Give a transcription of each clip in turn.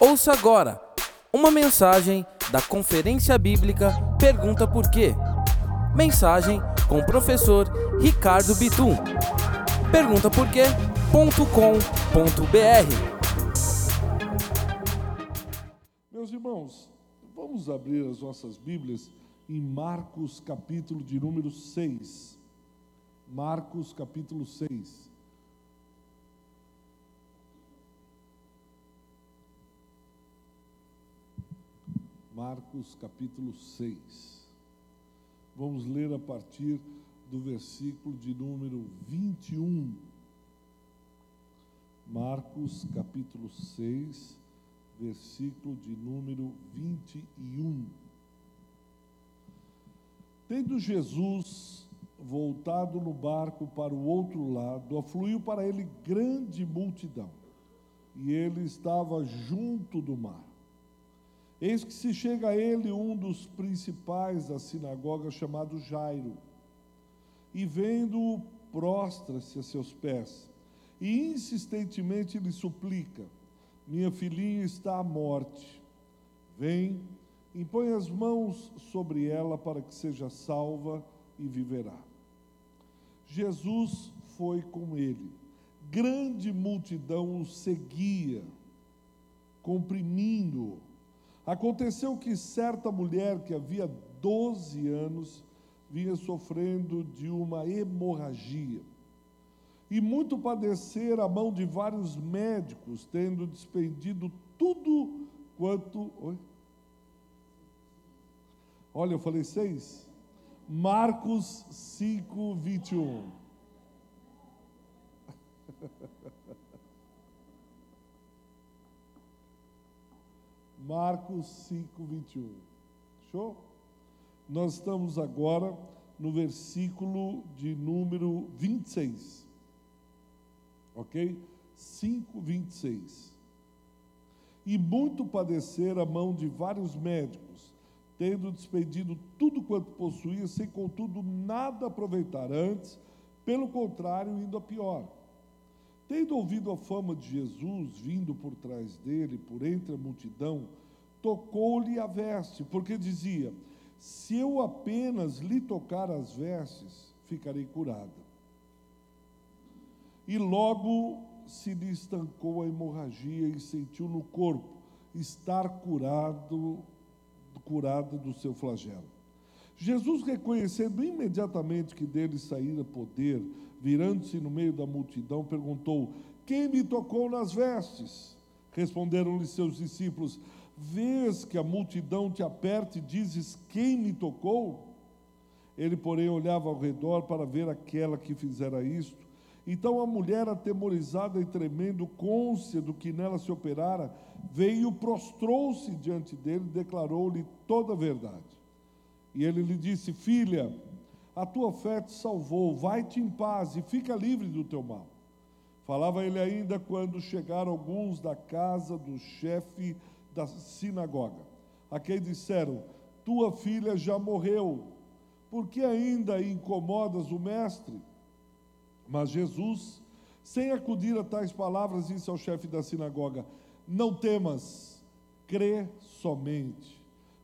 Ouça agora uma mensagem da Conferência Bíblica Pergunta Por Quê? Mensagem com o professor Ricardo Bitum. Pergunta por Meus irmãos, vamos abrir as nossas Bíblias em Marcos, capítulo de número 6. Marcos, capítulo 6. Marcos, capítulo 6. Vamos ler a partir do versículo de número 21. Marcos, capítulo 6, versículo de número 21. Tendo Jesus voltado no barco para o outro lado, afluiu para ele grande multidão, e ele estava junto do mar. Eis que se chega a ele um dos principais da sinagoga, chamado Jairo, e vendo-o, prostra-se a seus pés, e insistentemente lhe suplica: Minha filhinha está à morte. Vem, impõe as mãos sobre ela para que seja salva e viverá. Jesus foi com ele. Grande multidão o seguia, comprimindo-o. Aconteceu que certa mulher que havia 12 anos vinha sofrendo de uma hemorragia. E muito padecer a mão de vários médicos, tendo despendido tudo quanto. Oi? Olha, eu falei seis. Marcos 5, 21. Marcos 5, 21. Show? Nós estamos agora no versículo de número 26. Ok? 5, 26. E muito padecer a mão de vários médicos, tendo despedido tudo quanto possuía, sem contudo nada aproveitar antes, pelo contrário, indo a pior. Tendo ouvido a fama de Jesus vindo por trás dele, por entre a multidão, tocou-lhe a veste, porque dizia: Se eu apenas lhe tocar as vestes, ficarei curada. E logo se lhe estancou a hemorragia e sentiu no corpo estar curado, curada do seu flagelo. Jesus, reconhecendo imediatamente que dele saíra poder, virando-se no meio da multidão, perguntou: Quem me tocou nas vestes? Responderam-lhe seus discípulos: Vês que a multidão te aperta e dizes: Quem me tocou? Ele, porém, olhava ao redor para ver aquela que fizera isto. Então a mulher, atemorizada e tremendo, côncia do que nela se operara, veio, prostrou-se diante dele e declarou-lhe toda a verdade. E ele lhe disse: Filha, a tua fé te salvou, vai-te em paz e fica livre do teu mal. Falava ele ainda quando chegaram alguns da casa do chefe da sinagoga, a quem disseram: Tua filha já morreu, por que ainda incomodas o mestre? Mas Jesus, sem acudir a tais palavras, disse ao chefe da sinagoga: Não temas, crê somente.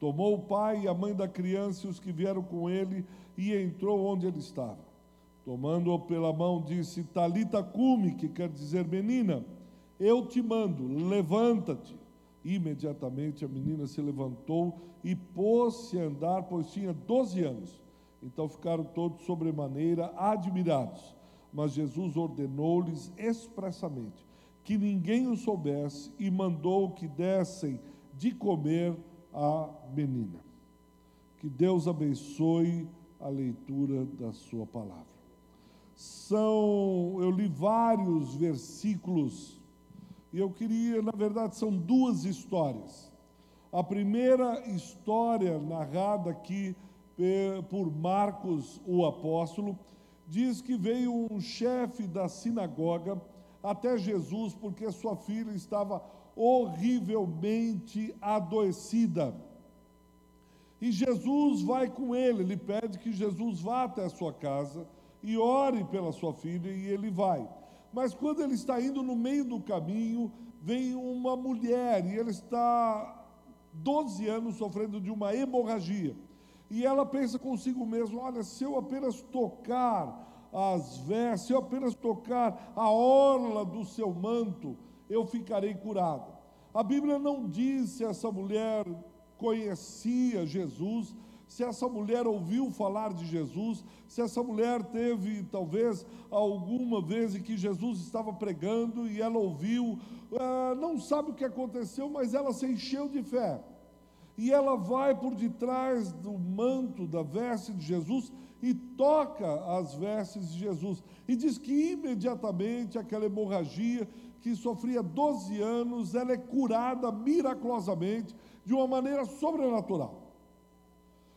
Tomou o pai e a mãe da criança e os que vieram com ele e entrou onde ele estava. Tomando-o pela mão, disse: Talita cume, que quer dizer menina, eu te mando, levanta-te. Imediatamente a menina se levantou e pôs-se a andar, pois tinha doze anos. Então ficaram todos sobremaneira admirados. Mas Jesus ordenou-lhes expressamente que ninguém o soubesse e mandou que dessem de comer à menina. Que Deus abençoe a leitura da sua palavra. São, eu li vários versículos e eu queria, na verdade, são duas histórias. A primeira história narrada aqui por Marcos, o apóstolo, diz que veio um chefe da sinagoga até Jesus porque sua filha estava horrivelmente adoecida. E Jesus vai com ele, ele pede que Jesus vá até a sua casa e ore pela sua filha, e ele vai. Mas quando ele está indo no meio do caminho, vem uma mulher, e ele está 12 anos sofrendo de uma hemorragia. E ela pensa consigo mesma: olha, se eu apenas tocar as vestes, se eu apenas tocar a orla do seu manto, eu ficarei curada. A Bíblia não diz se essa mulher conhecia Jesus, se essa mulher ouviu falar de Jesus, se essa mulher teve talvez alguma vez em que Jesus estava pregando e ela ouviu, uh, não sabe o que aconteceu, mas ela se encheu de fé. E ela vai por detrás do manto, da veste de Jesus e toca as vestes de Jesus. E diz que imediatamente aquela hemorragia que sofria 12 anos, ela é curada miraculosamente, de uma maneira sobrenatural.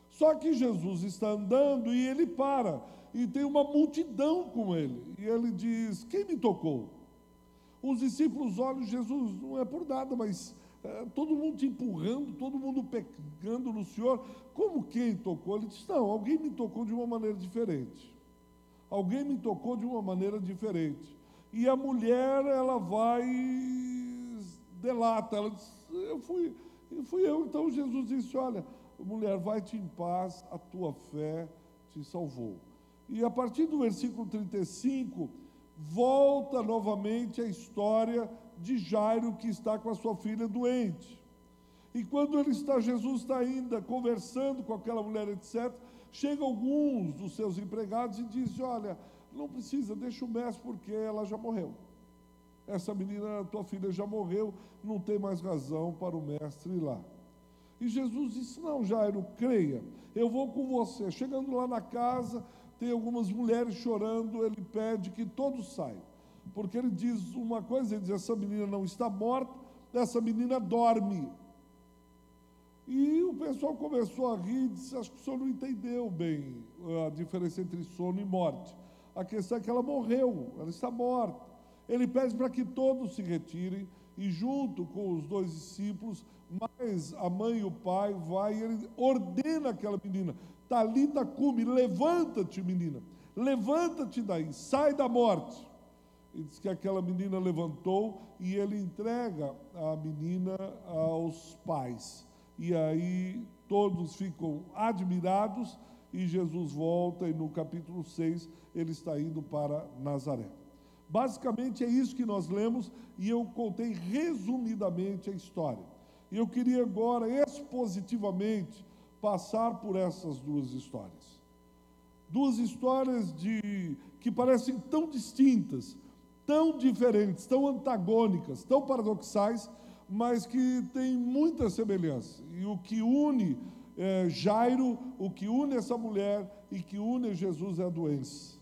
Só que Jesus está andando e ele para, e tem uma multidão com ele. E ele diz: Quem me tocou? Os discípulos olham Jesus, não é por nada, mas é, todo mundo te empurrando, todo mundo pegando no Senhor. Como quem tocou? Ele diz: Não, alguém me tocou de uma maneira diferente. Alguém me tocou de uma maneira diferente. E a mulher, ela vai delata, ela diz: Eu fui, eu fui eu. Então Jesus disse: Olha mulher, vai-te em paz, a tua fé te salvou. E a partir do versículo 35, volta novamente a história de Jairo que está com a sua filha doente. E quando ele está, Jesus está ainda conversando com aquela mulher, etc., chegam alguns dos seus empregados e dizem: Olha, não precisa, deixa o mestre, porque ela já morreu. Essa menina, tua filha já morreu, não tem mais razão para o mestre ir lá. E Jesus disse: Não, Jairo, creia, eu vou com você. Chegando lá na casa, tem algumas mulheres chorando, ele pede que todos saiam. Porque ele diz uma coisa: ele diz, essa menina não está morta, essa menina dorme. E o pessoal começou a rir e disse: Acho que o senhor não entendeu bem a diferença entre sono e morte. A questão é que ela morreu, ela está morta. Ele pede para que todos se retirem e, junto com os dois discípulos, mas a mãe e o pai vai e ele ordena aquela menina, Talita cume, levanta-te, menina, levanta-te daí, sai da morte. E diz que aquela menina levantou e ele entrega a menina aos pais. E aí todos ficam admirados e Jesus volta e no capítulo 6 ele está indo para Nazaré. Basicamente é isso que nós lemos e eu contei resumidamente a história. E eu queria agora, expositivamente, passar por essas duas histórias. Duas histórias de que parecem tão distintas, tão diferentes, tão antagônicas, tão paradoxais, mas que têm muita semelhança. E o que une é, Jairo, o que une essa mulher e que une Jesus é a doença.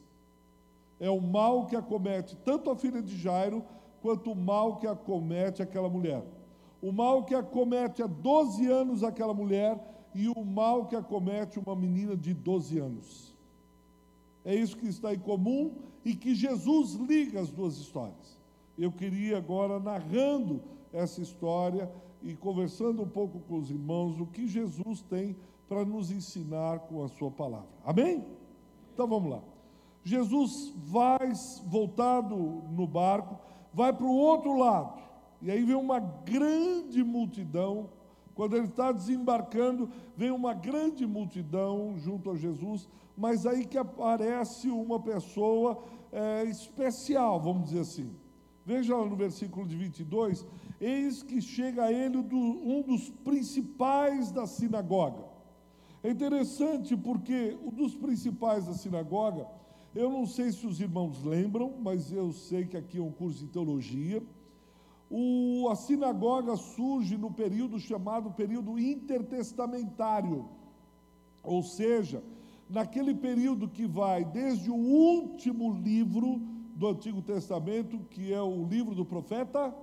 É o mal que acomete tanto a filha de Jairo, quanto o mal que acomete aquela mulher o mal que acomete há 12 anos aquela mulher e o mal que acomete uma menina de 12 anos. É isso que está em comum e que Jesus liga as duas histórias. Eu queria agora, narrando essa história e conversando um pouco com os irmãos, o que Jesus tem para nos ensinar com a Sua palavra. Amém? Então vamos lá. Jesus vai voltado no barco, vai para o outro lado e aí vem uma grande multidão. Quando ele está desembarcando, vem uma grande multidão junto a Jesus, mas aí que aparece uma pessoa é, especial, vamos dizer assim. Veja lá no versículo de 22, eis que chega a ele um dos principais da sinagoga. É interessante porque um dos principais da sinagoga, eu não sei se os irmãos lembram, mas eu sei que aqui é um curso de teologia. O, a sinagoga surge no período chamado período intertestamentário, ou seja, naquele período que vai desde o último livro do Antigo Testamento, que é o livro do profeta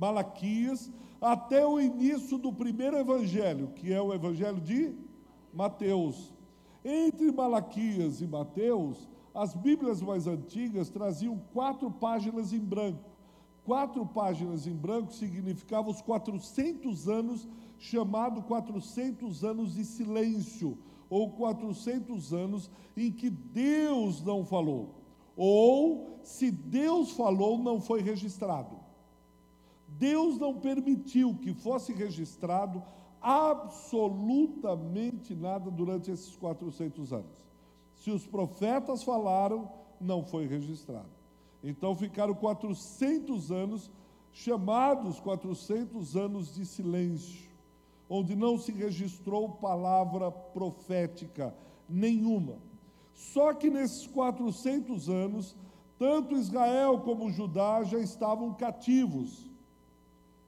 Malaquias, até o início do primeiro evangelho, que é o evangelho de Mateus. Entre Malaquias e Mateus, as Bíblias mais antigas traziam quatro páginas em branco. Quatro páginas em branco significava os 400 anos, chamado 400 anos de silêncio, ou 400 anos em que Deus não falou, ou se Deus falou, não foi registrado. Deus não permitiu que fosse registrado absolutamente nada durante esses 400 anos. Se os profetas falaram, não foi registrado. Então ficaram 400 anos, chamados 400 anos de silêncio, onde não se registrou palavra profética nenhuma. Só que nesses 400 anos, tanto Israel como Judá já estavam cativos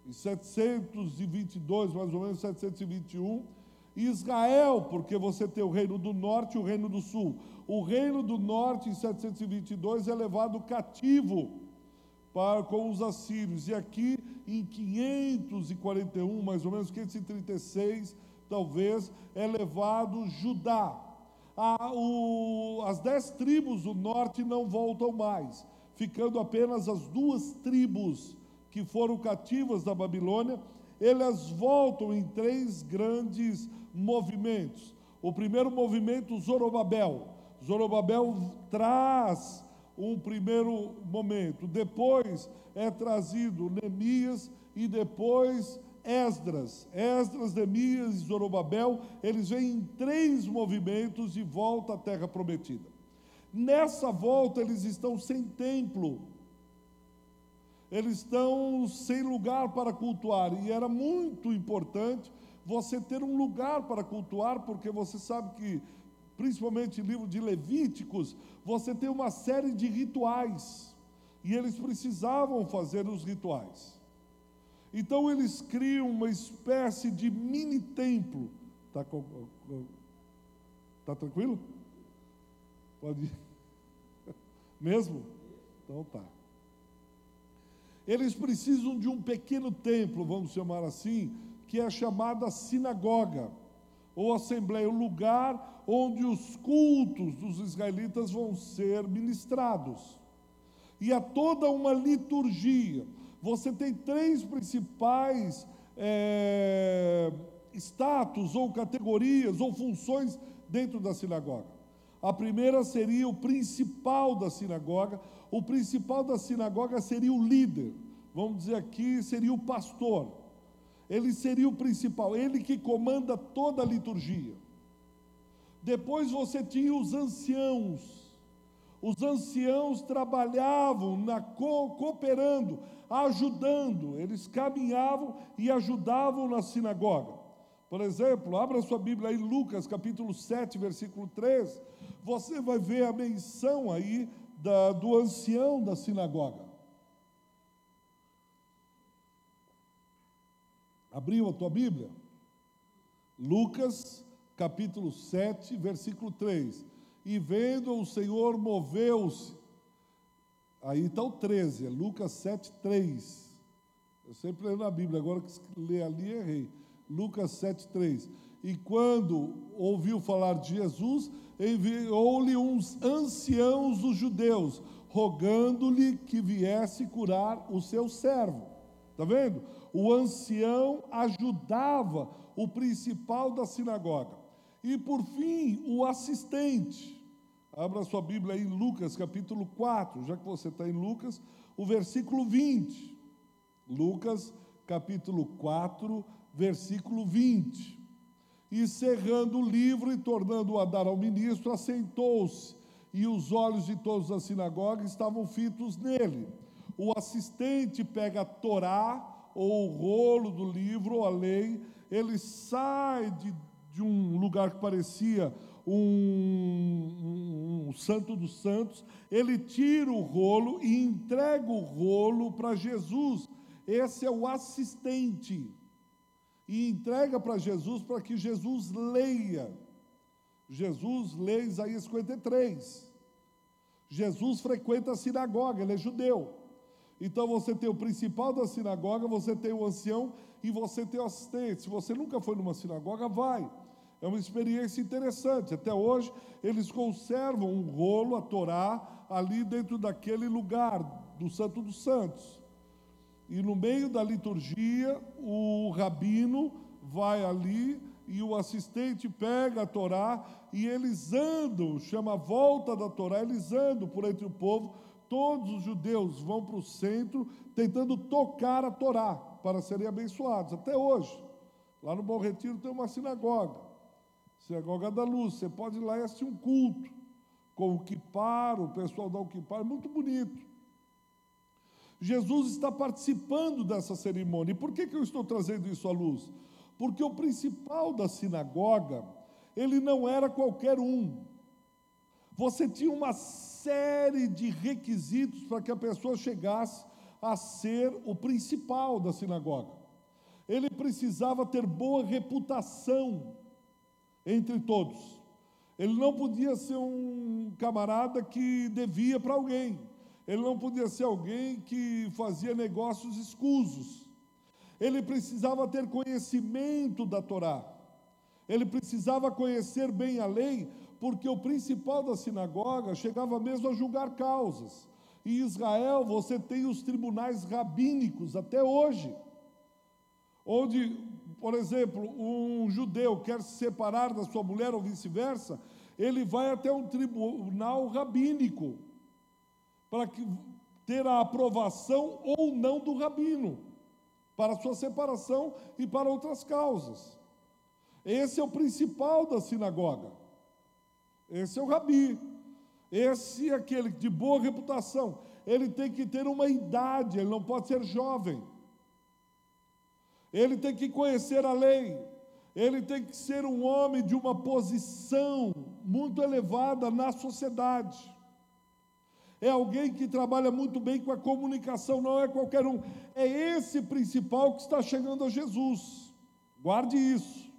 em 722, mais ou menos 721, Israel, porque você tem o reino do norte e o reino do sul. O reino do norte, em 722, é levado cativo para, com os assírios. E aqui, em 541, mais ou menos 536, talvez, é levado Judá. A, o, as dez tribos do norte não voltam mais, ficando apenas as duas tribos que foram cativas da Babilônia, elas voltam em três grandes movimentos. O primeiro movimento, Zorobabel. Zorobabel traz um primeiro momento. Depois é trazido Neemias e depois Esdras. Esdras, Neemias e Zorobabel, eles vêm em três movimentos de volta à terra prometida. Nessa volta eles estão sem templo eles estão sem lugar para cultuar, e era muito importante você ter um lugar para cultuar, porque você sabe que, principalmente no livro de Levíticos, você tem uma série de rituais, e eles precisavam fazer os rituais. Então eles criam uma espécie de mini templo. Está tá tranquilo? Pode ir. Mesmo? Então tá. Eles precisam de um pequeno templo, vamos chamar assim, que é chamada sinagoga, ou assembleia, o lugar onde os cultos dos israelitas vão ser ministrados. E há toda uma liturgia. Você tem três principais é, status, ou categorias, ou funções dentro da sinagoga. A primeira seria o principal da sinagoga. O principal da sinagoga seria o líder. Vamos dizer aqui, seria o pastor. Ele seria o principal, ele que comanda toda a liturgia. Depois você tinha os anciãos. Os anciãos trabalhavam na co cooperando, ajudando. Eles caminhavam e ajudavam na sinagoga. Por exemplo, abra sua Bíblia aí, Lucas capítulo 7, versículo 3 você vai ver a menção aí da, do ancião da sinagoga. Abriu a tua Bíblia? Lucas, capítulo 7, versículo 3. E vendo o Senhor moveu-se. Aí está o 13, é Lucas 7, 3. Eu sempre leio na Bíblia, agora que ler ali errei. Lucas 7, 3. E quando ouviu falar de Jesus, enviou-lhe uns anciãos dos judeus, rogando-lhe que viesse curar o seu servo. Está vendo? O ancião ajudava o principal da sinagoga. E por fim, o assistente. Abra sua Bíblia em Lucas capítulo 4, já que você está em Lucas, o versículo 20. Lucas capítulo 4, versículo 20 e cerrando o livro e tornando-o a dar ao ministro, assentou-se, e os olhos de todos da sinagoga estavam fitos nele. O assistente pega a Torá, ou o rolo do livro, ou a lei, ele sai de, de um lugar que parecia um, um, um santo dos santos, ele tira o rolo e entrega o rolo para Jesus. Esse é o assistente e entrega para Jesus para que Jesus leia. Jesus lê Isaías 53. Jesus frequenta a sinagoga, ele é judeu. Então você tem o principal da sinagoga, você tem o ancião e você tem o assistente. Se você nunca foi numa sinagoga, vai. É uma experiência interessante. Até hoje, eles conservam um rolo, a Torá, ali dentro daquele lugar, do Santo dos Santos. E no meio da liturgia, o rabino vai ali e o assistente pega a Torá e eles andam, chama a volta da Torá, eles andam por entre o povo. Todos os judeus vão para o centro tentando tocar a Torá para serem abençoados, até hoje. Lá no Bom Retiro tem uma sinagoga, Sinagoga da Luz. Você pode ir lá e assistir um culto com o Kipar, o pessoal da Kipar, é muito bonito. Jesus está participando dessa cerimônia. E por que, que eu estou trazendo isso à luz? Porque o principal da sinagoga, ele não era qualquer um. Você tinha uma série de requisitos para que a pessoa chegasse a ser o principal da sinagoga. Ele precisava ter boa reputação entre todos. Ele não podia ser um camarada que devia para alguém. Ele não podia ser alguém que fazia negócios escusos. Ele precisava ter conhecimento da Torá. Ele precisava conhecer bem a lei, porque o principal da sinagoga chegava mesmo a julgar causas. Em Israel, você tem os tribunais rabínicos até hoje, onde, por exemplo, um judeu quer se separar da sua mulher ou vice-versa, ele vai até um tribunal rabínico para ter a aprovação ou não do rabino, para sua separação e para outras causas. Esse é o principal da sinagoga. Esse é o rabi. Esse é aquele de boa reputação. Ele tem que ter uma idade, ele não pode ser jovem. Ele tem que conhecer a lei. Ele tem que ser um homem de uma posição muito elevada na sociedade. É alguém que trabalha muito bem com a comunicação, não é qualquer um. É esse principal que está chegando a Jesus. Guarde isso.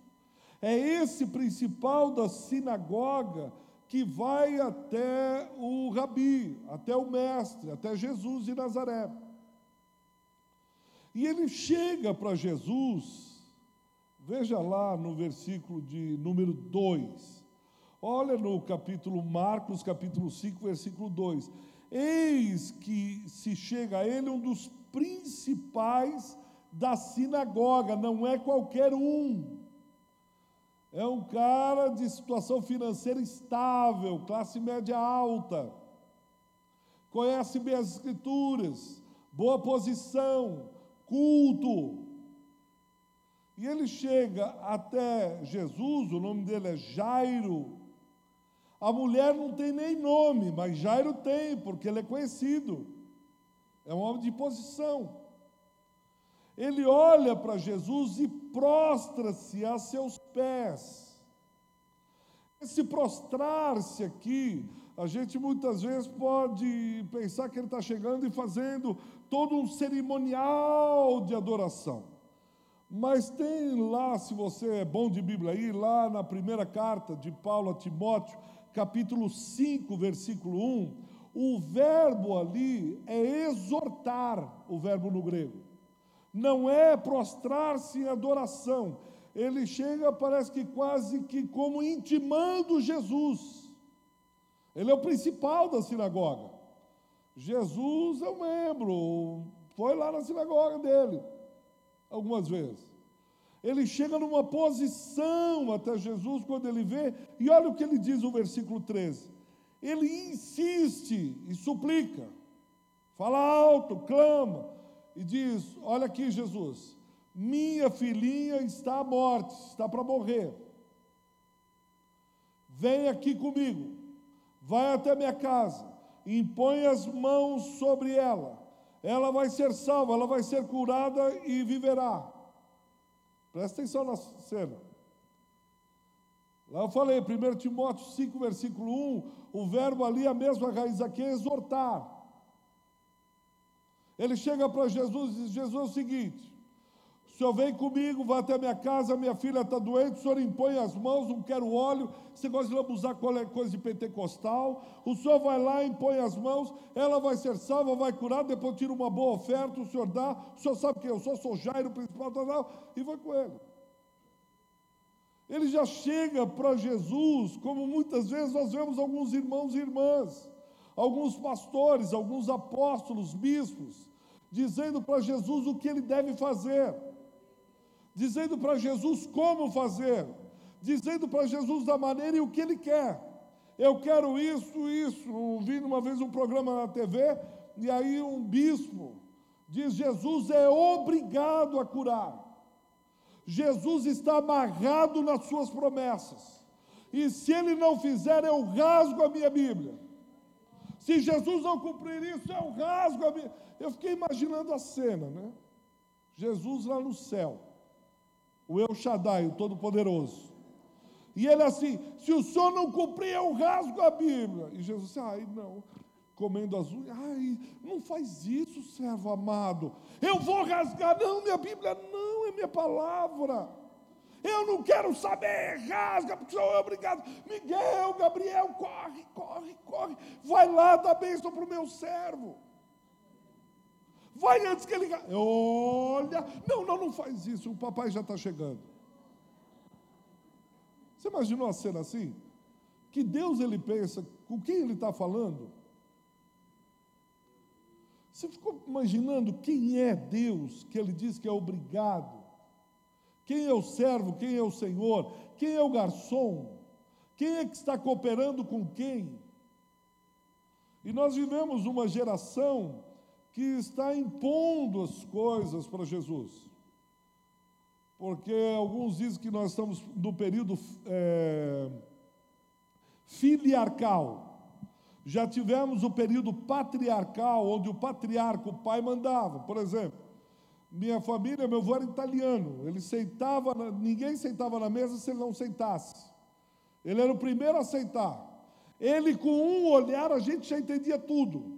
É esse principal da sinagoga que vai até o rabi, até o mestre, até Jesus de Nazaré. E ele chega para Jesus, veja lá no versículo de número 2. Olha no capítulo Marcos, capítulo 5, versículo 2. Eis que se chega a ele um dos principais da sinagoga, não é qualquer um. É um cara de situação financeira estável, classe média alta, conhece bem as escrituras, boa posição, culto. E ele chega até Jesus, o nome dele é Jairo. A mulher não tem nem nome, mas Jairo tem, porque ele é conhecido. É um homem de posição. Ele olha para Jesus e prostra-se a seus pés. Esse prostrar-se aqui, a gente muitas vezes pode pensar que ele está chegando e fazendo todo um cerimonial de adoração. Mas tem lá, se você é bom de Bíblia aí, lá na primeira carta de Paulo a Timóteo, capítulo 5, versículo 1, o verbo ali é exortar, o verbo no grego não é prostrar-se em adoração. Ele chega, parece que quase que como intimando Jesus. Ele é o principal da sinagoga. Jesus é um membro, foi lá na sinagoga dele, algumas vezes. Ele chega numa posição até Jesus quando ele vê, e olha o que ele diz no versículo 13. Ele insiste e suplica, fala alto, clama, e diz: Olha aqui, Jesus, minha filhinha está à morte, está para morrer. Vem aqui comigo, vai até minha casa, impõe as mãos sobre ela, ela vai ser salva, ela vai ser curada e viverá. Presta atenção na cena. Lá eu falei, 1 Timóteo 5, versículo 1, o verbo ali, a mesma raiz aqui é exortar. Ele chega para Jesus e diz: Jesus é o seguinte: O senhor vem comigo, vai até minha casa, minha filha está doente, o senhor impõe as mãos, não quero óleo, você gosta de lambuzar qualquer coisa de pentecostal, o senhor vai lá, impõe as mãos, ela vai ser salva, vai curar, depois tira uma boa oferta, o senhor dá, o senhor sabe quem eu sou, sou Jairo, principal, tal, tal, e vai com ele. Ele já chega para Jesus, como muitas vezes nós vemos alguns irmãos e irmãs, alguns pastores, alguns apóstolos, bispos, dizendo para Jesus o que ele deve fazer dizendo para Jesus como fazer, dizendo para Jesus da maneira e o que ele quer. Eu quero isso, isso. Vi uma vez um programa na TV e aí um bispo diz: Jesus é obrigado a curar. Jesus está amarrado nas suas promessas. E se ele não fizer, eu rasgo a minha Bíblia. Se Jesus não cumprir isso, eu rasgo a minha. Eu fiquei imaginando a cena, né? Jesus lá no céu o El Shaddai, o Todo-Poderoso. E ele assim: se o senhor não cumprir, eu rasgo a Bíblia. E Jesus disse: ai, não, comendo as unhas, ai, não faz isso, servo amado. Eu vou rasgar, não, minha Bíblia não, é minha palavra. Eu não quero saber, rasga, porque sou obrigado. Miguel, Gabriel, corre, corre, corre. Vai lá, dá bênção para o meu servo. Vai antes que ele. Olha, não, não, não faz isso, o papai já está chegando. Você imaginou a cena assim? Que Deus ele pensa, com quem ele está falando? Você ficou imaginando quem é Deus que ele diz que é obrigado? Quem é o servo? Quem é o Senhor? Quem é o garçom? Quem é que está cooperando com quem? E nós vivemos uma geração que está impondo as coisas para Jesus. Porque alguns dizem que nós estamos no período é, filiarcal. Já tivemos o período patriarcal, onde o patriarca, o pai, mandava. Por exemplo, minha família, meu avô era italiano. Ele sentava, ninguém sentava na mesa se ele não sentasse. Ele era o primeiro a sentar. Ele, com um olhar, a gente já entendia tudo.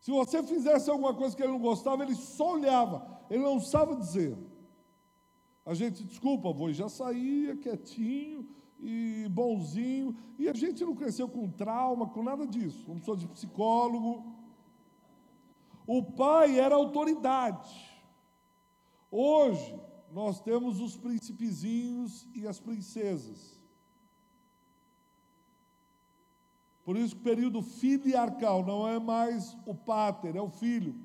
Se você fizesse alguma coisa que ele não gostava, ele só olhava, ele não sabe dizer. A gente, desculpa, avô, já saía quietinho e bonzinho, e a gente não cresceu com trauma, com nada disso. Não sou de psicólogo. O pai era autoridade. Hoje, nós temos os príncipezinhos e as princesas. Por isso o período filiarcal não é mais o pater, é o filho.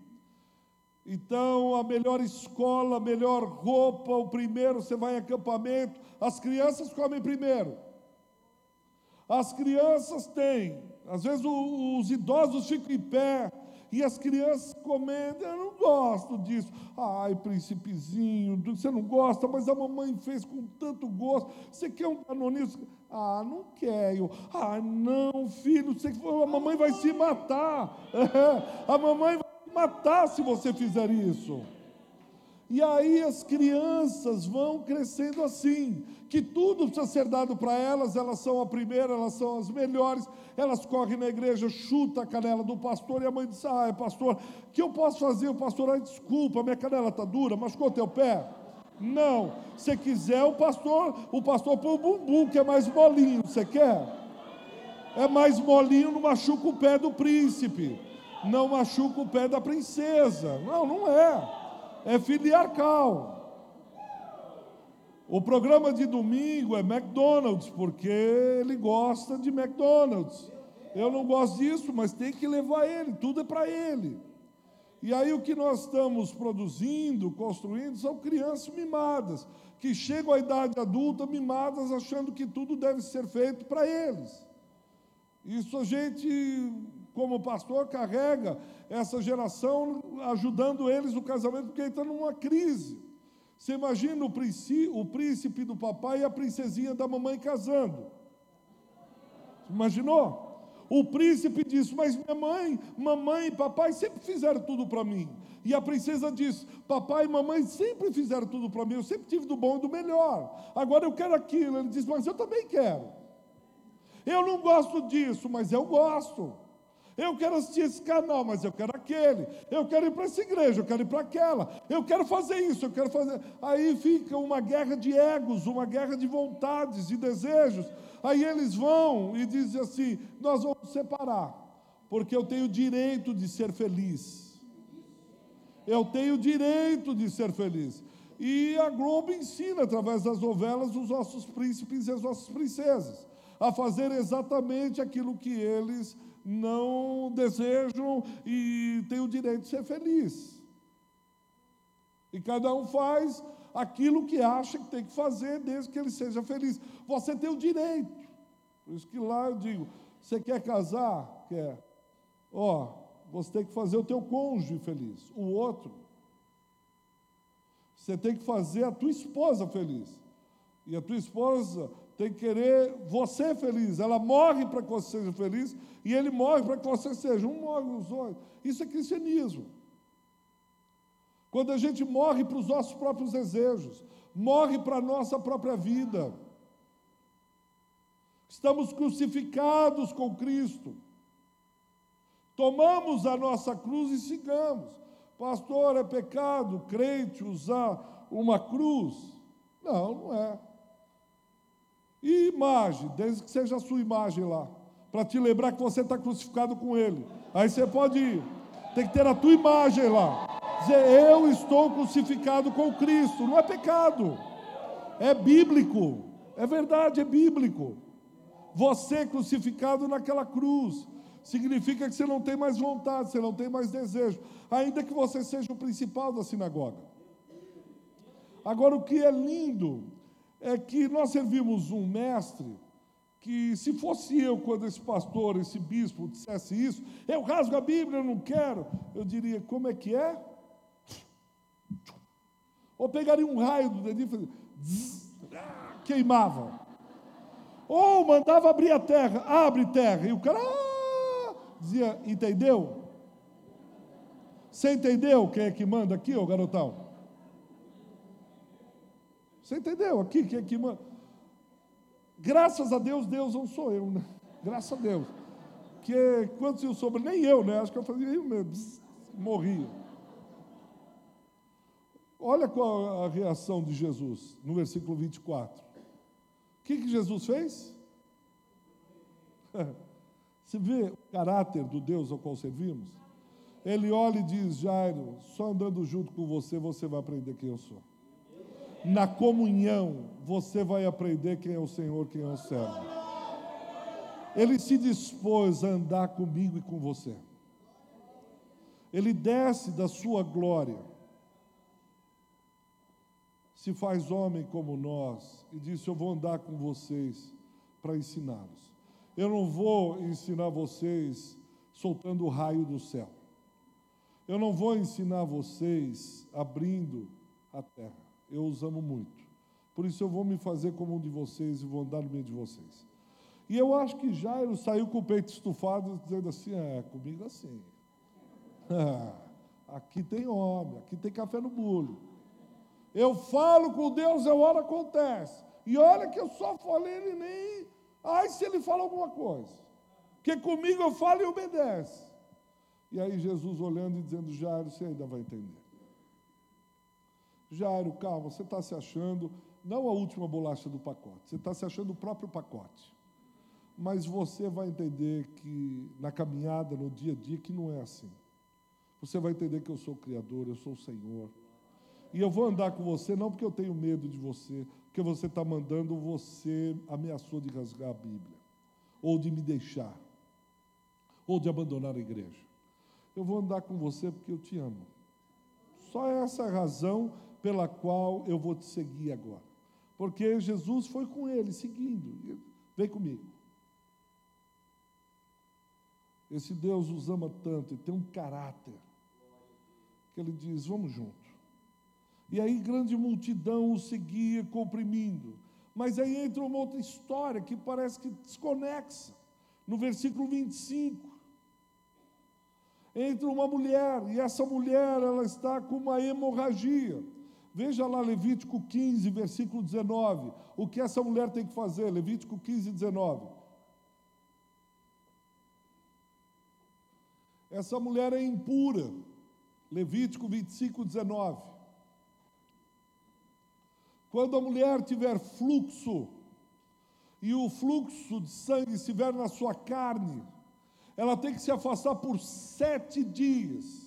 Então, a melhor escola, a melhor roupa, o primeiro, você vai em acampamento, as crianças comem primeiro. As crianças têm, às vezes os idosos ficam em pé, e as crianças comendo, eu não gosto disso. Ai, príncipezinho, você não gosta, mas a mamãe fez com tanto gosto. Você quer um danonismo? Ah, não quero. Ah, não, filho, você, a mamãe vai se matar. É, a mamãe vai se matar se você fizer isso. E aí as crianças vão crescendo assim, que tudo precisa ser dado para elas, elas são a primeira, elas são as melhores, elas correm na igreja, chuta a canela do pastor, e a mãe diz, ah, pastor, o que eu posso fazer? O pastor, ah, desculpa, minha canela está dura, machucou teu pé? Não, se quiser o pastor, o pastor põe o bumbum, que é mais molinho, você quer? É mais molinho, não machuca o pé do príncipe, não machuca o pé da princesa, não, não é é filiarcal. O programa de domingo é McDonald's, porque ele gosta de McDonald's. Eu não gosto disso, mas tem que levar ele, tudo é para ele. E aí o que nós estamos produzindo, construindo, são crianças mimadas, que chegam à idade adulta mimadas, achando que tudo deve ser feito para eles. Isso a gente como pastor, carrega essa geração, ajudando eles no casamento, porque está numa crise. Você imagina o príncipe, o príncipe do papai e a princesinha da mamãe casando. Imaginou? O príncipe disse: Mas minha mãe, mamãe e papai sempre fizeram tudo para mim. E a princesa disse: Papai e mamãe sempre fizeram tudo para mim. Eu sempre tive do bom e do melhor. Agora eu quero aquilo. Ele disse: Mas eu também quero. Eu não gosto disso, mas eu gosto. Eu quero assistir esse canal, mas eu quero aquele. Eu quero ir para essa igreja, eu quero ir para aquela. Eu quero fazer isso, eu quero fazer. Aí fica uma guerra de egos, uma guerra de vontades, de desejos. Aí eles vão e dizem assim: nós vamos separar, porque eu tenho direito de ser feliz. Eu tenho direito de ser feliz. E a Globo ensina, através das novelas, os nossos príncipes e as nossas princesas a fazer exatamente aquilo que eles não desejam e têm o direito de ser feliz. E cada um faz aquilo que acha que tem que fazer, desde que ele seja feliz. Você tem o direito. Por isso que lá eu digo: você quer casar? Quer. Ó, você tem que fazer o teu cônjuge feliz. O outro. Você tem que fazer a tua esposa feliz. E a tua esposa tem que querer você feliz. Ela morre para que você seja feliz e ele morre para que você seja. Um morre os dois. Isso é cristianismo. Quando a gente morre para os nossos próprios desejos, morre para a nossa própria vida. Estamos crucificados com Cristo. Tomamos a nossa cruz e sigamos. Pastor, é pecado crente usar uma cruz? Não, não é. E imagem, desde que seja a sua imagem lá, para te lembrar que você está crucificado com Ele. Aí você pode ir, tem que ter a tua imagem lá. Dizer, eu estou crucificado com Cristo. Não é pecado, é bíblico, é verdade, é bíblico. Você crucificado naquela cruz, significa que você não tem mais vontade, você não tem mais desejo, ainda que você seja o principal da sinagoga. Agora, o que é lindo é que nós servimos um mestre que, se fosse eu, quando esse pastor, esse bispo dissesse isso, eu rasgo a Bíblia, eu não quero, eu diria: como é que é? Ou pegaria um raio do dedinho e fazia, zzz, queimava. Ou mandava abrir a terra, abre terra, e o cara ah, dizia: entendeu? Você entendeu quem é que manda aqui, ô garotão? Você entendeu? Aqui, que aqui, mano. Graças a Deus, Deus não sou eu, né? Graças a Deus. Que quando eu soube, nem eu, né? Acho que eu fazia eu mesmo, morria. Olha qual a reação de Jesus no versículo 24. O que, que Jesus fez? Você vê o caráter do Deus ao qual servimos? Ele olha e diz: Jairo, só andando junto com você, você vai aprender quem eu sou na comunhão, você vai aprender quem é o Senhor, quem é o servo. Ele se dispôs a andar comigo e com você. Ele desce da sua glória, se faz homem como nós e disse: Eu vou andar com vocês para ensiná-los. Eu não vou ensinar vocês soltando o raio do céu. Eu não vou ensinar vocês abrindo a terra eu os amo muito. Por isso eu vou me fazer como um de vocês e vou andar no meio de vocês. E eu acho que Jairo saiu com o peito estufado, dizendo assim: é, comigo assim. aqui tem homem, aqui tem café no bolo. Eu falo com Deus, a hora acontece. E olha que eu só falei, ele nem. Ai, se ele fala alguma coisa. Porque comigo eu falo e obedece. E aí Jesus olhando e dizendo: Jairo, você ainda vai entender. Jairo, calma, você está se achando não a última bolacha do pacote, você está se achando o próprio pacote. Mas você vai entender que na caminhada, no dia a dia, que não é assim. Você vai entender que eu sou o Criador, eu sou o Senhor. E eu vou andar com você, não porque eu tenho medo de você, porque você está mandando, você ameaçou de rasgar a Bíblia, ou de me deixar, ou de abandonar a igreja. Eu vou andar com você porque eu te amo. Só essa razão pela qual eu vou te seguir agora. Porque Jesus foi com ele, seguindo. Vem comigo. Esse Deus os ama tanto e tem um caráter que ele diz: vamos junto. E aí, grande multidão o seguia, comprimindo. Mas aí entra uma outra história que parece que desconexa. No versículo 25, entra uma mulher, e essa mulher ela está com uma hemorragia. Veja lá Levítico 15, versículo 19. O que essa mulher tem que fazer? Levítico 15, 19. Essa mulher é impura. Levítico 25, 19. Quando a mulher tiver fluxo, e o fluxo de sangue estiver na sua carne, ela tem que se afastar por sete dias.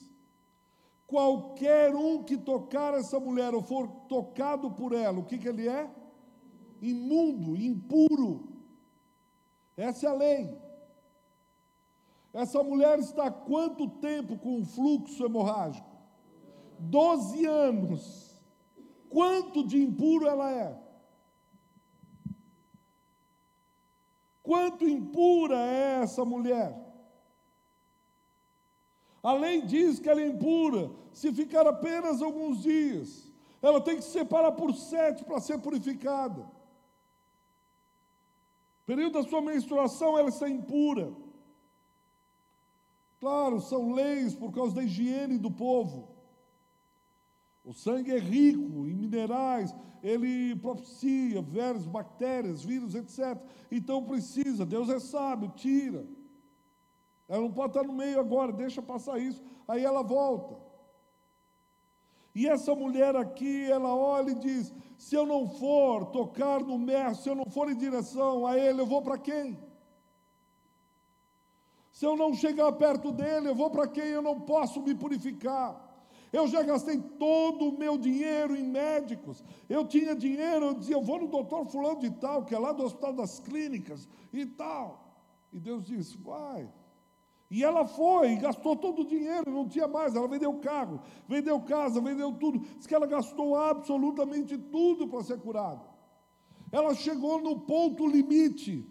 Qualquer um que tocar essa mulher ou for tocado por ela, o que, que ele é? Imundo, impuro. Essa é a lei. Essa mulher está há quanto tempo com o fluxo hemorrágico? Doze anos. Quanto de impuro ela é? Quanto impura é essa mulher? A lei diz que ela é impura se ficar apenas alguns dias. Ela tem que se separar por sete para ser purificada. Período da sua menstruação, ela está impura. Claro, são leis por causa da higiene do povo. O sangue é rico em minerais, ele propicia vermes, bactérias, vírus, etc. Então precisa, Deus é sábio, tira. Ela não pode estar no meio agora, deixa passar isso. Aí ela volta. E essa mulher aqui, ela olha e diz: se eu não for tocar no mestre, se eu não for em direção a ele, eu vou para quem? Se eu não chegar perto dele, eu vou para quem? Eu não posso me purificar. Eu já gastei todo o meu dinheiro em médicos. Eu tinha dinheiro, eu dizia, eu vou no doutor fulano de tal, que é lá do Hospital das Clínicas e tal. E Deus disse, vai. E ela foi, gastou todo o dinheiro, não tinha mais. Ela vendeu carro, vendeu casa, vendeu tudo. Diz que ela gastou absolutamente tudo para ser curada. Ela chegou no ponto limite.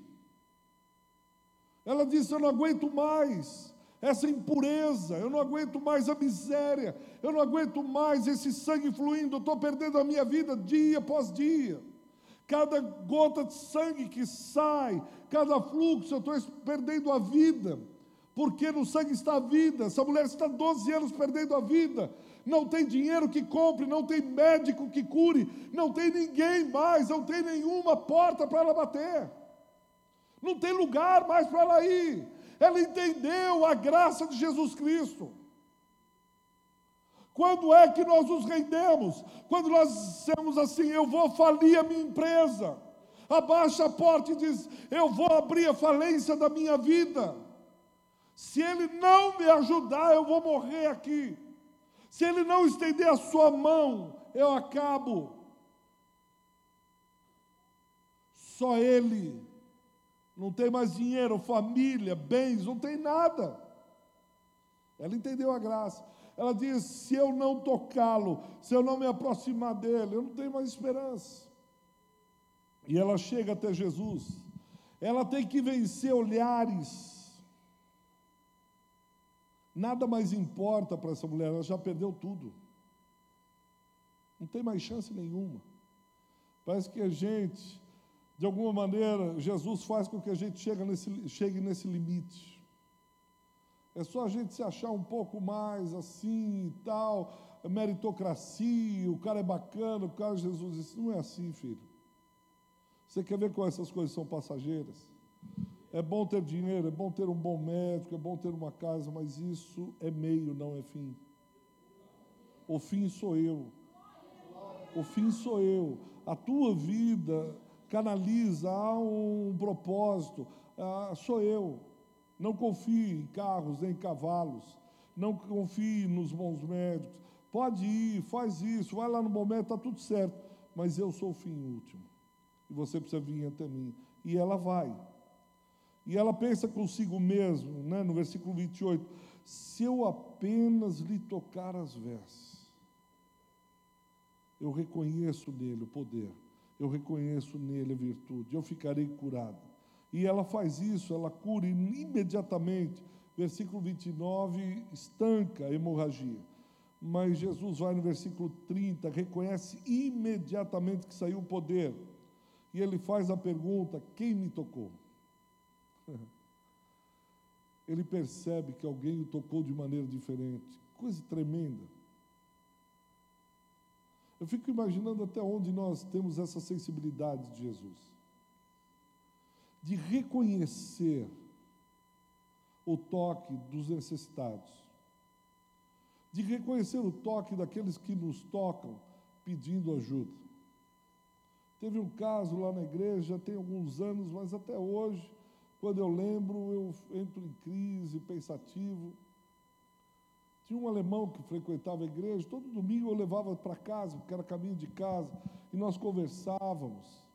Ela disse: Eu não aguento mais essa impureza, eu não aguento mais a miséria, eu não aguento mais esse sangue fluindo, eu estou perdendo a minha vida dia após dia. Cada gota de sangue que sai, cada fluxo, eu estou perdendo a vida porque no sangue está a vida. Essa mulher está 12 anos perdendo a vida. Não tem dinheiro que compre, não tem médico que cure, não tem ninguém mais, não tem nenhuma porta para ela bater. Não tem lugar mais para ela ir. Ela entendeu a graça de Jesus Cristo. Quando é que nós nos rendemos? Quando nós dissemos assim: eu vou falir a minha empresa. Abaixa a porta e diz: eu vou abrir a falência da minha vida. Se ele não me ajudar, eu vou morrer aqui. Se ele não estender a sua mão, eu acabo. Só ele. Não tem mais dinheiro, família, bens, não tem nada. Ela entendeu a graça. Ela diz: se eu não tocá-lo, se eu não me aproximar dele, eu não tenho mais esperança. E ela chega até Jesus. Ela tem que vencer olhares Nada mais importa para essa mulher, ela já perdeu tudo. Não tem mais chance nenhuma. Parece que a gente, de alguma maneira, Jesus faz com que a gente chegue nesse, chegue nesse limite. É só a gente se achar um pouco mais assim e tal, meritocracia, o cara é bacana, o cara é Jesus. Isso não é assim, filho. Você quer ver como essas coisas são passageiras? É bom ter dinheiro, é bom ter um bom médico, é bom ter uma casa, mas isso é meio, não é fim. O fim sou eu. O fim sou eu. A tua vida canaliza a um propósito. Ah, sou eu. Não confie em carros nem em cavalos. Não confie nos bons médicos. Pode ir, faz isso, vai lá no momento, está tudo certo. Mas eu sou o fim último. E você precisa vir até mim. E ela vai. E ela pensa consigo mesmo, né, no versículo 28, se eu apenas lhe tocar as vestes, eu reconheço nele o poder, eu reconheço nele a virtude, eu ficarei curado. E ela faz isso, ela cura imediatamente. Versículo 29 estanca a hemorragia. Mas Jesus vai no versículo 30, reconhece imediatamente que saiu o poder. E ele faz a pergunta: quem me tocou? Ele percebe que alguém o tocou de maneira diferente. Coisa tremenda. Eu fico imaginando até onde nós temos essa sensibilidade de Jesus. De reconhecer o toque dos necessitados, de reconhecer o toque daqueles que nos tocam pedindo ajuda. Teve um caso lá na igreja, tem alguns anos, mas até hoje, quando eu lembro, eu entro em crise, pensativo. Tinha um alemão que frequentava a igreja, todo domingo eu levava para casa, porque era caminho de casa, e nós conversávamos.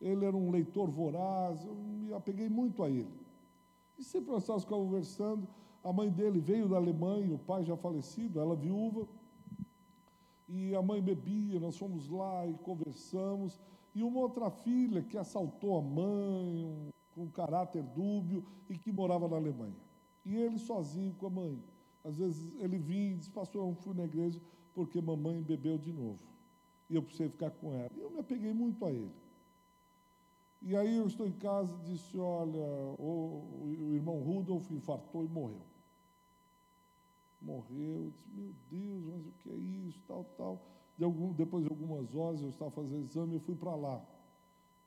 Ele era um leitor voraz, eu me apeguei muito a ele. E sempre nós estávamos conversando, a mãe dele veio da Alemanha, o pai já falecido, ela viúva, e a mãe bebia, nós fomos lá e conversamos, e uma outra filha que assaltou a mãe, com caráter dúbio, e que morava na Alemanha. E ele sozinho com a mãe. Às vezes ele vinha e disse, pastor, eu fui na igreja porque mamãe bebeu de novo. E eu precisei ficar com ela. E eu me apeguei muito a ele. E aí eu estou em casa e disse, olha, o, o irmão Rudolf infartou e morreu. Morreu, eu disse, meu Deus, mas o que é isso, tal, tal. De algum, depois de algumas horas eu estava fazendo exame, eu fui para lá.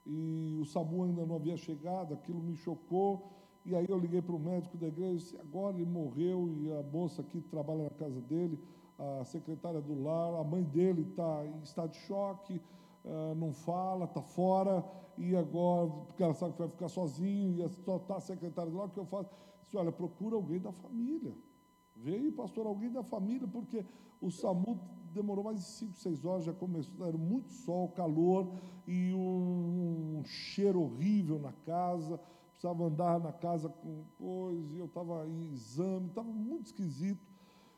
E o SAMU ainda não havia chegado, aquilo me chocou. E aí eu liguei para o médico da igreja, disse, agora ele morreu, e a moça que trabalha na casa dele, a secretária do lar, a mãe dele está em estado de choque, uh, não fala, está fora, e agora, porque ela sabe que vai ficar sozinho, e só está a secretária do lar, o que eu faço? Disse, olha, procura alguém da família. Veio, pastor, alguém da família, porque o SAMU demorou mais de 5, 6 horas, já começou, era muito sol, calor, e um, um cheiro horrível na casa, precisava andar na casa com coisa, e eu estava em exame, estava muito esquisito.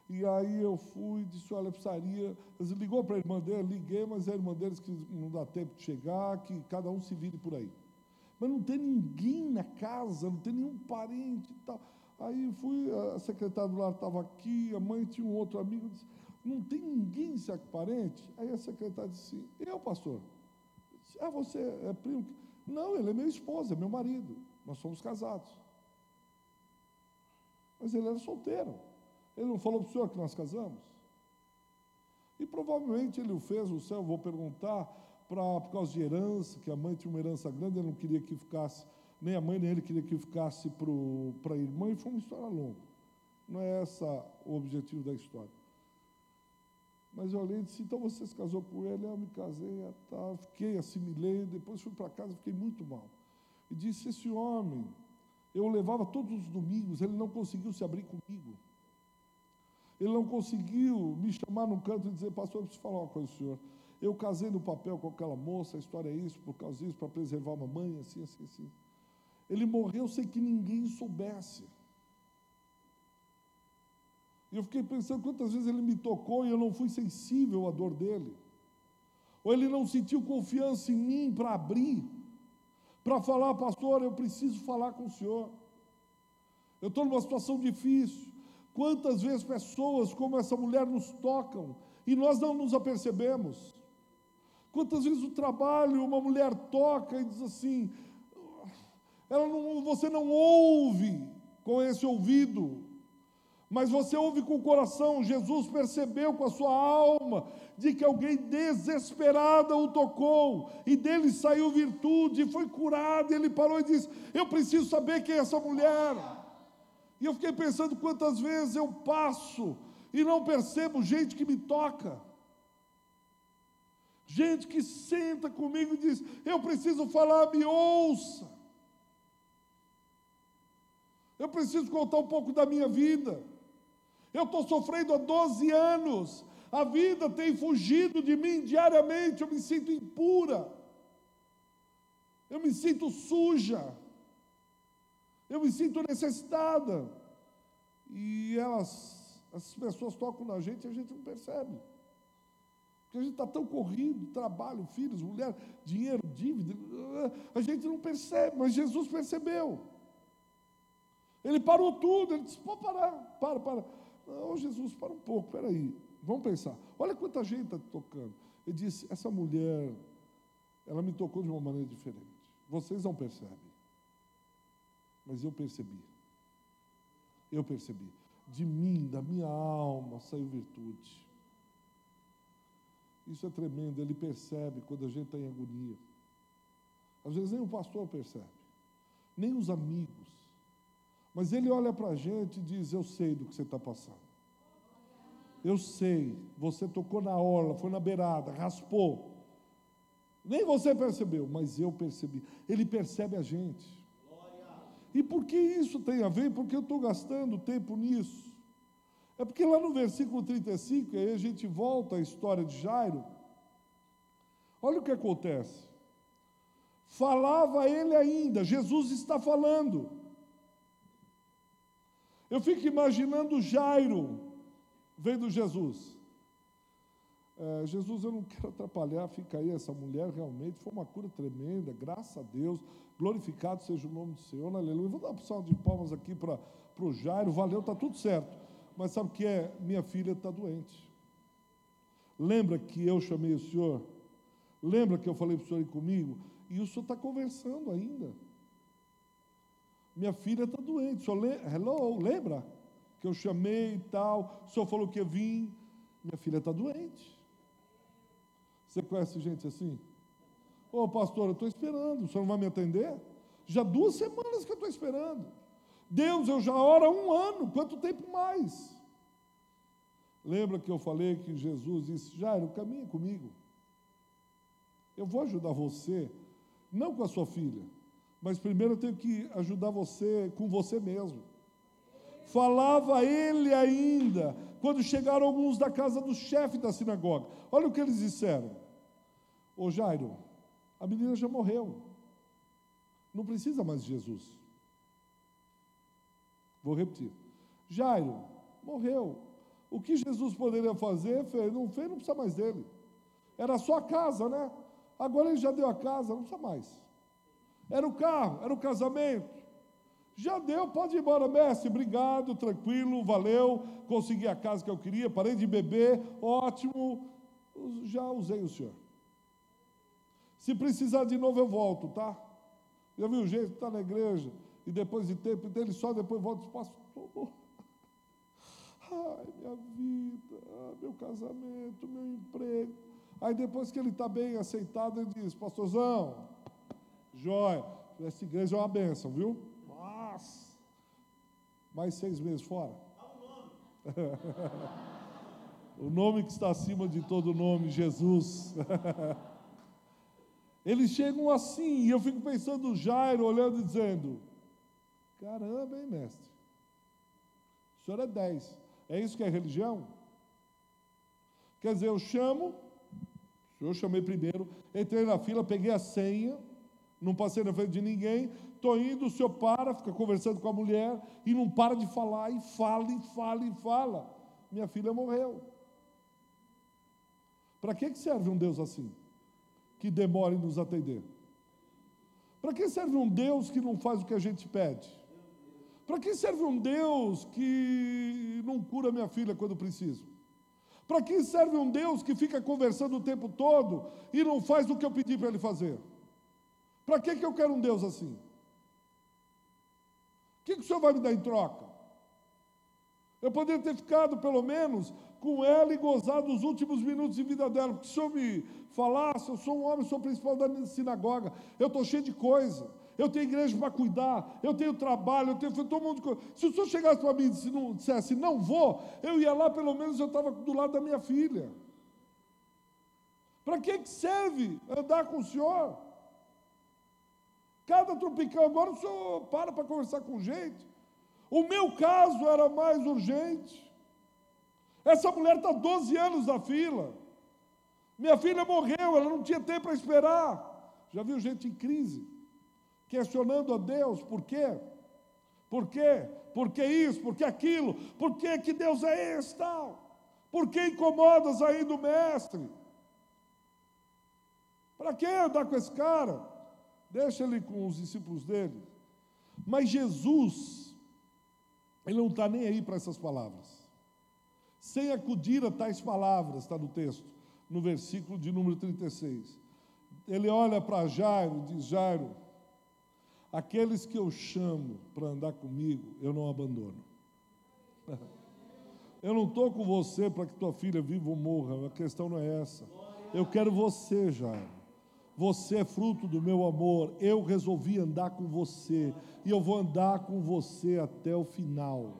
E aí eu fui, disse, olha, precisaria. Ligou para a irmã dele, liguei, mas a irmã dele disse que não dá tempo de chegar, que cada um se vire por aí. Mas não tem ninguém na casa, não tem nenhum parente e tal. Aí fui, a secretária do lar estava aqui, a mãe tinha um outro amigo, disse, não tem ninguém parente? Aí a secretária disse, eu, pastor? Disse, ah, você é primo? Não, ele é meu esposo, é meu marido. Nós somos casados. Mas ele era solteiro. Ele não falou para o senhor que nós casamos? E provavelmente ele o fez, o céu, vou perguntar, pra, por causa de herança, que a mãe tinha uma herança grande, ele não queria que ficasse, nem a mãe nem ele queria que ficasse para a irmã, e foi uma história longa. Não é esse o objetivo da história. Mas eu olhei e disse, então você se casou com ele? Eu me casei, tá, fiquei, assimilei, depois fui para casa, fiquei muito mal. E disse, esse homem, eu levava todos os domingos, ele não conseguiu se abrir comigo. Ele não conseguiu me chamar num canto e dizer, pastor, eu preciso falar uma coisa, senhor. Eu casei no papel com aquela moça, a história é isso, por causa disso, para preservar a mamãe, assim, assim, assim. Ele morreu sem que ninguém soubesse. E eu fiquei pensando quantas vezes ele me tocou e eu não fui sensível à dor dele. Ou ele não sentiu confiança em mim para abrir, para falar, pastor, eu preciso falar com o senhor. Eu estou numa situação difícil. Quantas vezes pessoas como essa mulher nos tocam e nós não nos apercebemos? Quantas vezes o trabalho, uma mulher toca e diz assim, ela não, você não ouve com esse ouvido, mas você ouve com o coração. Jesus percebeu com a sua alma de que alguém desesperada o tocou, e dele saiu virtude, e foi curado, e ele parou e disse: Eu preciso saber quem é essa mulher. E eu fiquei pensando quantas vezes eu passo e não percebo gente que me toca. Gente que senta comigo e diz: Eu preciso falar, me ouça. Eu preciso contar um pouco da minha vida. Eu estou sofrendo há 12 anos. A vida tem fugido de mim diariamente. Eu me sinto impura. Eu me sinto suja. Eu me sinto necessitada. E elas, as pessoas tocam na gente e a gente não percebe. Porque a gente está tão corrido, trabalho, filhos, mulher, dinheiro, dívida, a gente não percebe, mas Jesus percebeu. Ele parou tudo, ele disse, pode parar, para, para. Não, Jesus, para um pouco, peraí, vamos pensar. Olha quanta gente está tocando. Ele disse, essa mulher, ela me tocou de uma maneira diferente. Vocês não percebem. Mas eu percebi. Eu percebi. De mim, da minha alma, saiu virtude. Isso é tremendo, ele percebe quando a gente está em agonia. Às vezes nem o pastor percebe, nem os amigos. Mas ele olha para a gente e diz: Eu sei do que você está passando. Eu sei, você tocou na orla, foi na beirada, raspou. Nem você percebeu, mas eu percebi. Ele percebe a gente. E por que isso tem a ver? Porque eu estou gastando tempo nisso. É porque lá no versículo 35, aí a gente volta à história de Jairo. Olha o que acontece. Falava ele ainda, Jesus está falando. Eu fico imaginando Jairo vendo Jesus. É, Jesus, eu não quero atrapalhar, fica aí essa mulher, realmente foi uma cura tremenda, graças a Deus, glorificado seja o nome do Senhor, aleluia. Vou dar uma salva de palmas aqui para o Jairo, valeu, está tudo certo. Mas sabe o que é? Minha filha está doente. Lembra que eu chamei o senhor? Lembra que eu falei para o senhor ir comigo? E o senhor está conversando ainda. Minha filha está doente. O senhor le Hello, lembra? Que eu chamei e tal. O senhor falou que ia vir. Minha filha está doente. Você conhece gente assim? Ô oh, pastor, eu estou esperando. O senhor não vai me atender? Já duas semanas que eu estou esperando. Deus, eu já oro há um ano. Quanto tempo mais? Lembra que eu falei que Jesus disse: Jairo, caminha comigo. Eu vou ajudar você, não com a sua filha, mas primeiro eu tenho que ajudar você com você mesmo. Falava ele ainda, quando chegaram alguns da casa do chefe da sinagoga. Olha o que eles disseram: Ô Jairo, a menina já morreu, não precisa mais de Jesus. Vou repetir: Jairo, morreu. O que Jesus poderia fazer, não fez, não precisa mais dele. Era só a casa, né? Agora ele já deu a casa, não precisa mais. Era o carro, era o casamento. Já deu, pode ir embora, mestre. Obrigado, tranquilo, valeu. Consegui a casa que eu queria, parei de beber, ótimo. Já usei o senhor. Se precisar de novo, eu volto, tá? Já viu o jeito? Está na igreja e depois de tempo dele só depois volta e pastor. Ai, minha vida, meu casamento, meu emprego. Aí depois que ele está bem aceitado, ele diz, pastorzão, joia, essa igreja é uma bênção, viu? Mas, mais seis meses fora. o nome que está acima de todo nome, Jesus. Eles chegam assim, e eu fico pensando Jairo olhando e dizendo: Caramba, hein, mestre? O senhor é dez. É isso que é religião? Quer dizer, eu chamo, eu chamei primeiro, entrei na fila, peguei a senha, não passei na frente de ninguém, estou indo, o senhor para, fica conversando com a mulher e não para de falar, e fala, e fala, e fala. Minha filha morreu. Para que serve um Deus assim? Que demora em nos atender? Para que serve um Deus que não faz o que a gente pede? Para que serve um Deus que não cura minha filha quando preciso? Para que serve um Deus que fica conversando o tempo todo e não faz o que eu pedi para ele fazer? Para que, que eu quero um Deus assim? O que, que o Senhor vai me dar em troca? Eu poderia ter ficado, pelo menos, com ela e gozado os últimos minutos de vida dela. Porque se o Senhor me falasse, eu sou um homem, sou principal da sinagoga, eu estou cheio de coisa eu tenho igreja para cuidar, eu tenho trabalho, eu tenho todo mundo. Se o senhor chegasse para mim e disse, não, dissesse, não vou, eu ia lá, pelo menos eu estava do lado da minha filha. Para que, que serve andar com o senhor? Cada tropicão, agora o senhor para para conversar com gente. O meu caso era mais urgente. Essa mulher está 12 anos na fila. Minha filha morreu, ela não tinha tempo para esperar. Já viu gente em crise? questionando a Deus, por quê? Por quê? Por que isso? Por que aquilo? Por que, que Deus é esse tal? Por que incomodas aí do mestre? Para que andar com esse cara? Deixa ele com os discípulos dele. Mas Jesus, ele não está nem aí para essas palavras. Sem acudir a tais palavras, está no texto, no versículo de número 36. Ele olha para Jairo e diz: Jairo, Aqueles que eu chamo para andar comigo, eu não abandono. Eu não estou com você para que tua filha viva ou morra, a questão não é essa. Eu quero você, Jairo. Você é fruto do meu amor. Eu resolvi andar com você e eu vou andar com você até o final.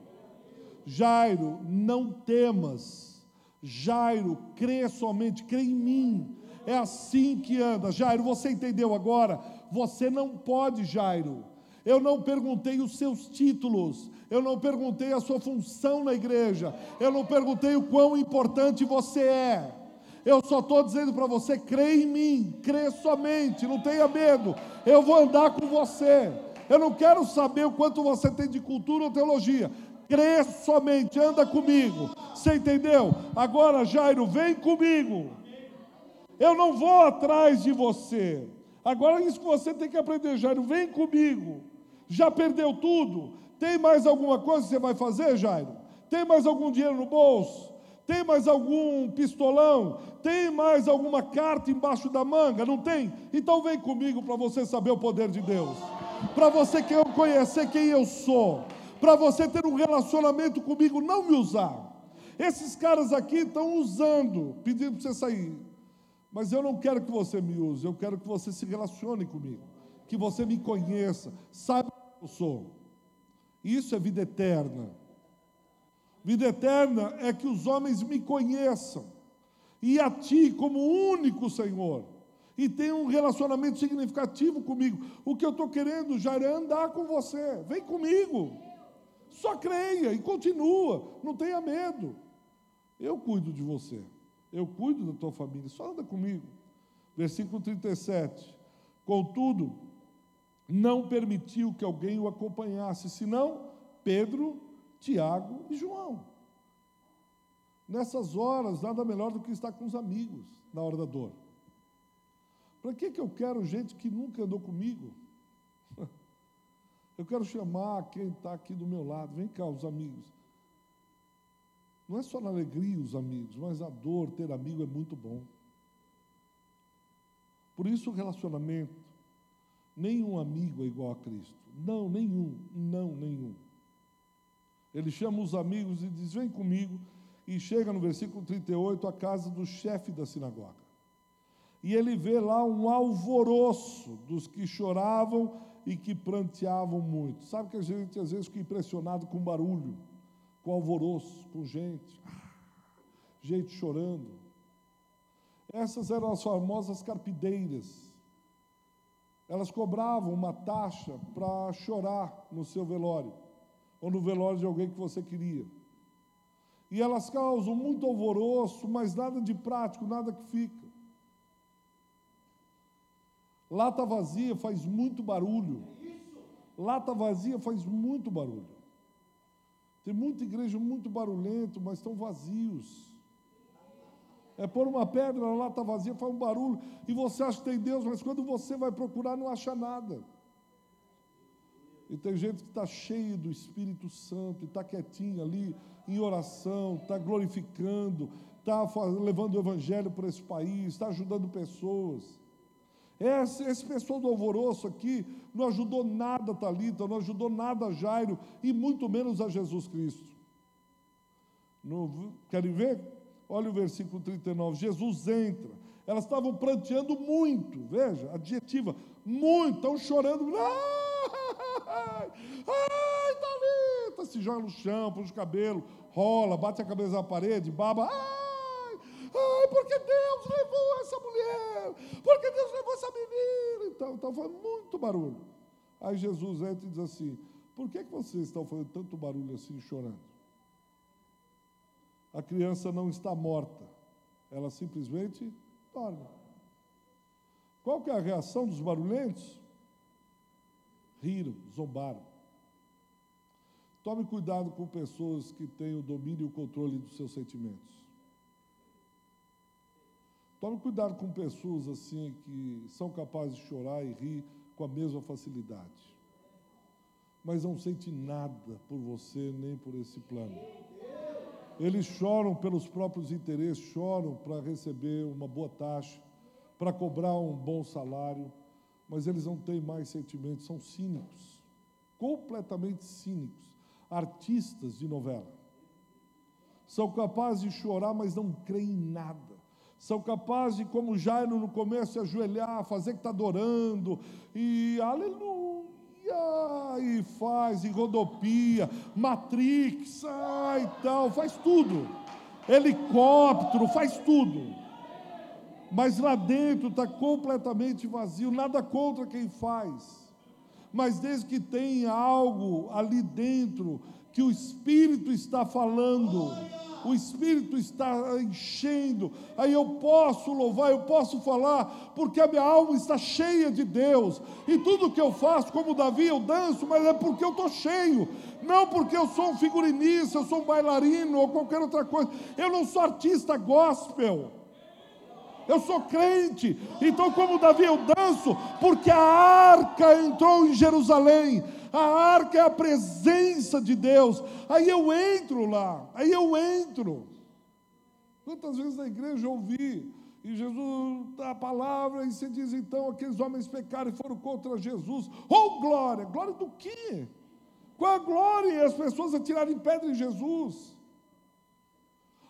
Jairo, não temas. Jairo, crê somente, crê em mim. É assim que anda. Jairo, você entendeu agora? Você não pode, Jairo. Eu não perguntei os seus títulos, eu não perguntei a sua função na igreja, eu não perguntei o quão importante você é. Eu só estou dizendo para você: crê em mim, crê somente, não tenha medo, eu vou andar com você. Eu não quero saber o quanto você tem de cultura ou teologia, crê somente, anda comigo. Você entendeu? Agora, Jairo, vem comigo. Eu não vou atrás de você. Agora, isso que você tem que aprender, Jairo, vem comigo. Já perdeu tudo? Tem mais alguma coisa que você vai fazer, Jairo? Tem mais algum dinheiro no bolso? Tem mais algum pistolão? Tem mais alguma carta embaixo da manga? Não tem? Então vem comigo para você saber o poder de Deus. Para você conhecer quem eu sou. Para você ter um relacionamento comigo, não me usar. Esses caras aqui estão usando, pedindo para você sair. Mas eu não quero que você me use, eu quero que você se relacione comigo. Que você me conheça, saiba quem eu sou. Isso é vida eterna. Vida eterna é que os homens me conheçam e a Ti como único Senhor e tenham um relacionamento significativo comigo. O que eu estou querendo já é andar com você. Vem comigo. Só creia e continua. Não tenha medo. Eu cuido de você. Eu cuido da tua família. Só anda comigo. Versículo 37. Contudo, não permitiu que alguém o acompanhasse, senão Pedro Tiago e João. Nessas horas, nada melhor do que estar com os amigos na hora da dor. Para que, que eu quero gente que nunca andou comigo? Eu quero chamar quem está aqui do meu lado. Vem cá, os amigos. Não é só na alegria os amigos, mas a dor, ter amigo é muito bom. Por isso o relacionamento, nenhum amigo é igual a Cristo. Não, nenhum, não, nenhum. Ele chama os amigos e diz: Vem comigo. E chega no versículo 38 à casa do chefe da sinagoga. E ele vê lá um alvoroço dos que choravam e que pranteavam muito. Sabe que a gente às vezes fica impressionado com barulho, com alvoroço, com gente, gente chorando. Essas eram as famosas carpideiras. Elas cobravam uma taxa para chorar no seu velório ou no velório de alguém que você queria. E elas causam muito alvoroço, mas nada de prático, nada que fica. Lata vazia faz muito barulho. Lata vazia faz muito barulho. Tem muita igreja muito barulhento, mas estão vazios. É pôr uma pedra na lata vazia, faz um barulho, e você acha que tem Deus, mas quando você vai procurar, não acha nada. E tem gente que está cheio do Espírito Santo, está quietinho ali, em oração, está glorificando, está levando o Evangelho para esse país, está ajudando pessoas. Esse, esse pessoal do alvoroço aqui não ajudou nada a Talita, não ajudou nada a Jairo, e muito menos a Jesus Cristo. No, querem ver? Olha o versículo 39. Jesus entra. Elas estavam pranteando muito, veja, adjetiva, muito, estão chorando. Ah! Ai, ai, Thalita, se joga no chão, puxa o cabelo, rola, bate a cabeça na parede, baba. Ai, ai, porque Deus levou essa mulher, porque Deus levou essa menina. Então, então foi muito barulho. Aí Jesus entra e diz assim: Por que, que vocês estão fazendo tanto barulho assim, chorando? A criança não está morta, ela simplesmente dorme. Qual que é a reação dos barulhentos? riram, zombaram. Tome cuidado com pessoas que têm o domínio e o controle dos seus sentimentos. Tome cuidado com pessoas assim que são capazes de chorar e rir com a mesma facilidade. Mas não sente nada por você nem por esse plano. Eles choram pelos próprios interesses, choram para receber uma boa taxa, para cobrar um bom salário, mas eles não têm mais sentimentos, são cínicos, completamente cínicos, artistas de novela. São capazes de chorar, mas não creem em nada. São capazes como Jairo no começo, ajoelhar, fazer que está adorando, e aleluia, e faz, e rodopia, Matrix, ah, e tal, faz tudo. Helicóptero, faz tudo. Mas lá dentro está completamente vazio, nada contra quem faz. Mas desde que tenha algo ali dentro que o Espírito está falando, o Espírito está enchendo, aí eu posso louvar, eu posso falar, porque a minha alma está cheia de Deus, e tudo que eu faço, como Davi, eu danço, mas é porque eu estou cheio, não porque eu sou um figurinista, eu sou um bailarino ou qualquer outra coisa, eu não sou artista gospel. Eu sou crente, então, como Davi, eu danço, porque a arca entrou em Jerusalém, a arca é a presença de Deus. Aí eu entro lá, aí eu entro. Quantas vezes na igreja eu ouvi, e Jesus dá a palavra, e se diz então: aqueles homens pecaram e foram contra Jesus. Oh, glória! Glória do quê? Qual a glória? E as pessoas atirarem pedra em Jesus.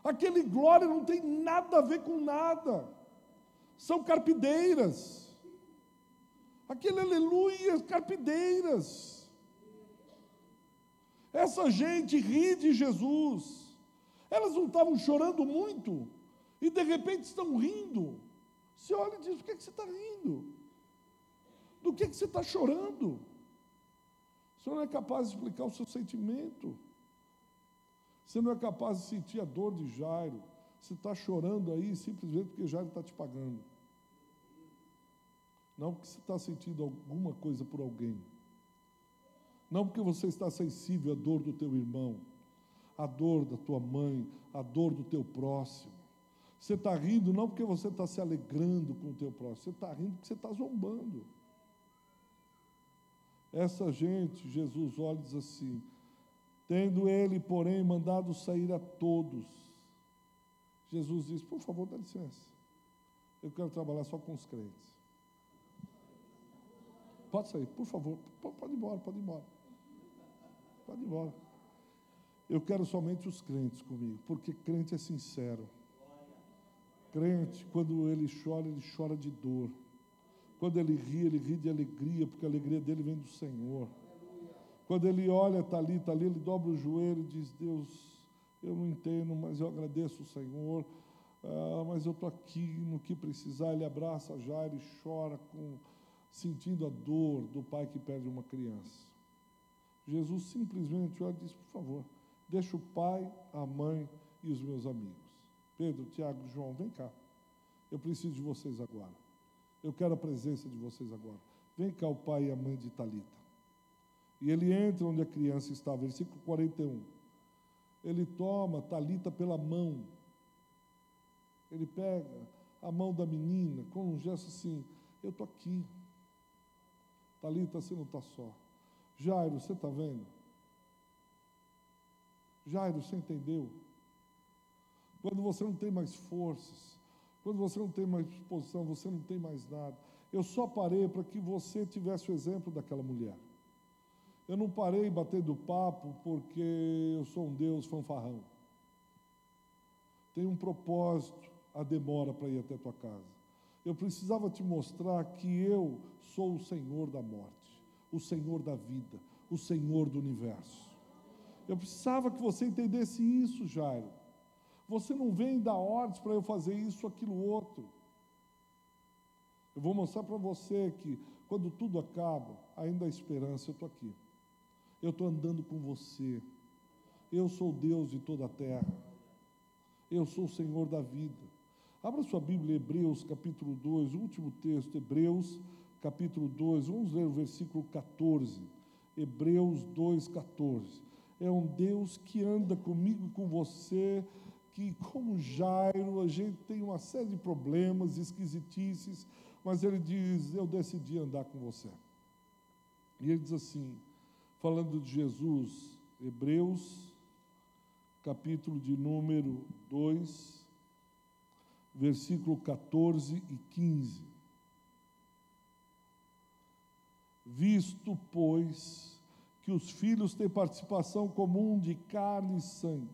Aquele glória não tem nada a ver com nada. São carpideiras. Aquele aleluia, carpideiras. Essa gente ri de Jesus. Elas não estavam chorando muito e de repente estão rindo. Você olha e diz: por que, é que você está rindo? Do que, é que você está chorando? Você não é capaz de explicar o seu sentimento. Você não é capaz de sentir a dor de Jairo. Você está chorando aí simplesmente porque Jairo está te pagando. Não porque você está sentindo alguma coisa por alguém. Não porque você está sensível à dor do teu irmão, à dor da tua mãe, à dor do teu próximo. Você está rindo não porque você está se alegrando com o teu próximo, você está rindo porque você está zombando. Essa gente, Jesus olha e diz assim: tendo ele, porém, mandado sair a todos, Jesus diz: por favor, dá licença, eu quero trabalhar só com os crentes. Pode sair, por favor, pode ir embora, pode ir embora. Pode ir embora. Eu quero somente os crentes comigo, porque crente é sincero. Crente, quando ele chora, ele chora de dor. Quando ele ri, ele ri de alegria, porque a alegria dele vem do Senhor. Quando ele olha, está ali, está ali, ele dobra o joelho e diz: Deus, eu não entendo, mas eu agradeço o Senhor. Ah, mas eu estou aqui no que precisar. Ele abraça Jair e chora, com, sentindo a dor do pai que perde uma criança. Jesus simplesmente olha e diz: por favor, deixa o pai, a mãe e os meus amigos. Pedro, Tiago, João, vem cá. Eu preciso de vocês agora. Eu quero a presença de vocês agora. Vem cá o pai e a mãe de Talita. E ele entra onde a criança está, versículo 41. Ele toma Talita pela mão. Ele pega a mão da menina com um gesto assim: Eu estou aqui. Talita, você não está só. Jairo, você está vendo? Jairo, você entendeu? Quando você não tem mais forças, quando você não tem mais disposição, você não tem mais nada. Eu só parei para que você tivesse o exemplo daquela mulher. Eu não parei batendo papo porque eu sou um Deus fanfarrão. Tem um propósito a demora para ir até a tua casa. Eu precisava te mostrar que eu sou o Senhor da morte o Senhor da vida, o Senhor do universo. Eu precisava que você entendesse isso, Jairo. Você não vem dar ordens para eu fazer isso, aquilo, outro. Eu vou mostrar para você que quando tudo acaba, ainda há esperança, eu estou aqui. Eu estou andando com você. Eu sou Deus de toda a terra. Eu sou o Senhor da vida. Abra sua Bíblia, Hebreus capítulo 2, último texto, Hebreus capítulo 2, vamos ler o versículo 14. Hebreus 2, 14. É um Deus que anda comigo e com você, que, como Jairo, a gente tem uma série de problemas, esquisitices, mas ele diz: Eu decidi andar com você. E ele diz assim, falando de Jesus, Hebreus, capítulo de número 2, versículo 14 e 15. Visto, pois, que os filhos têm participação comum de carne e sangue,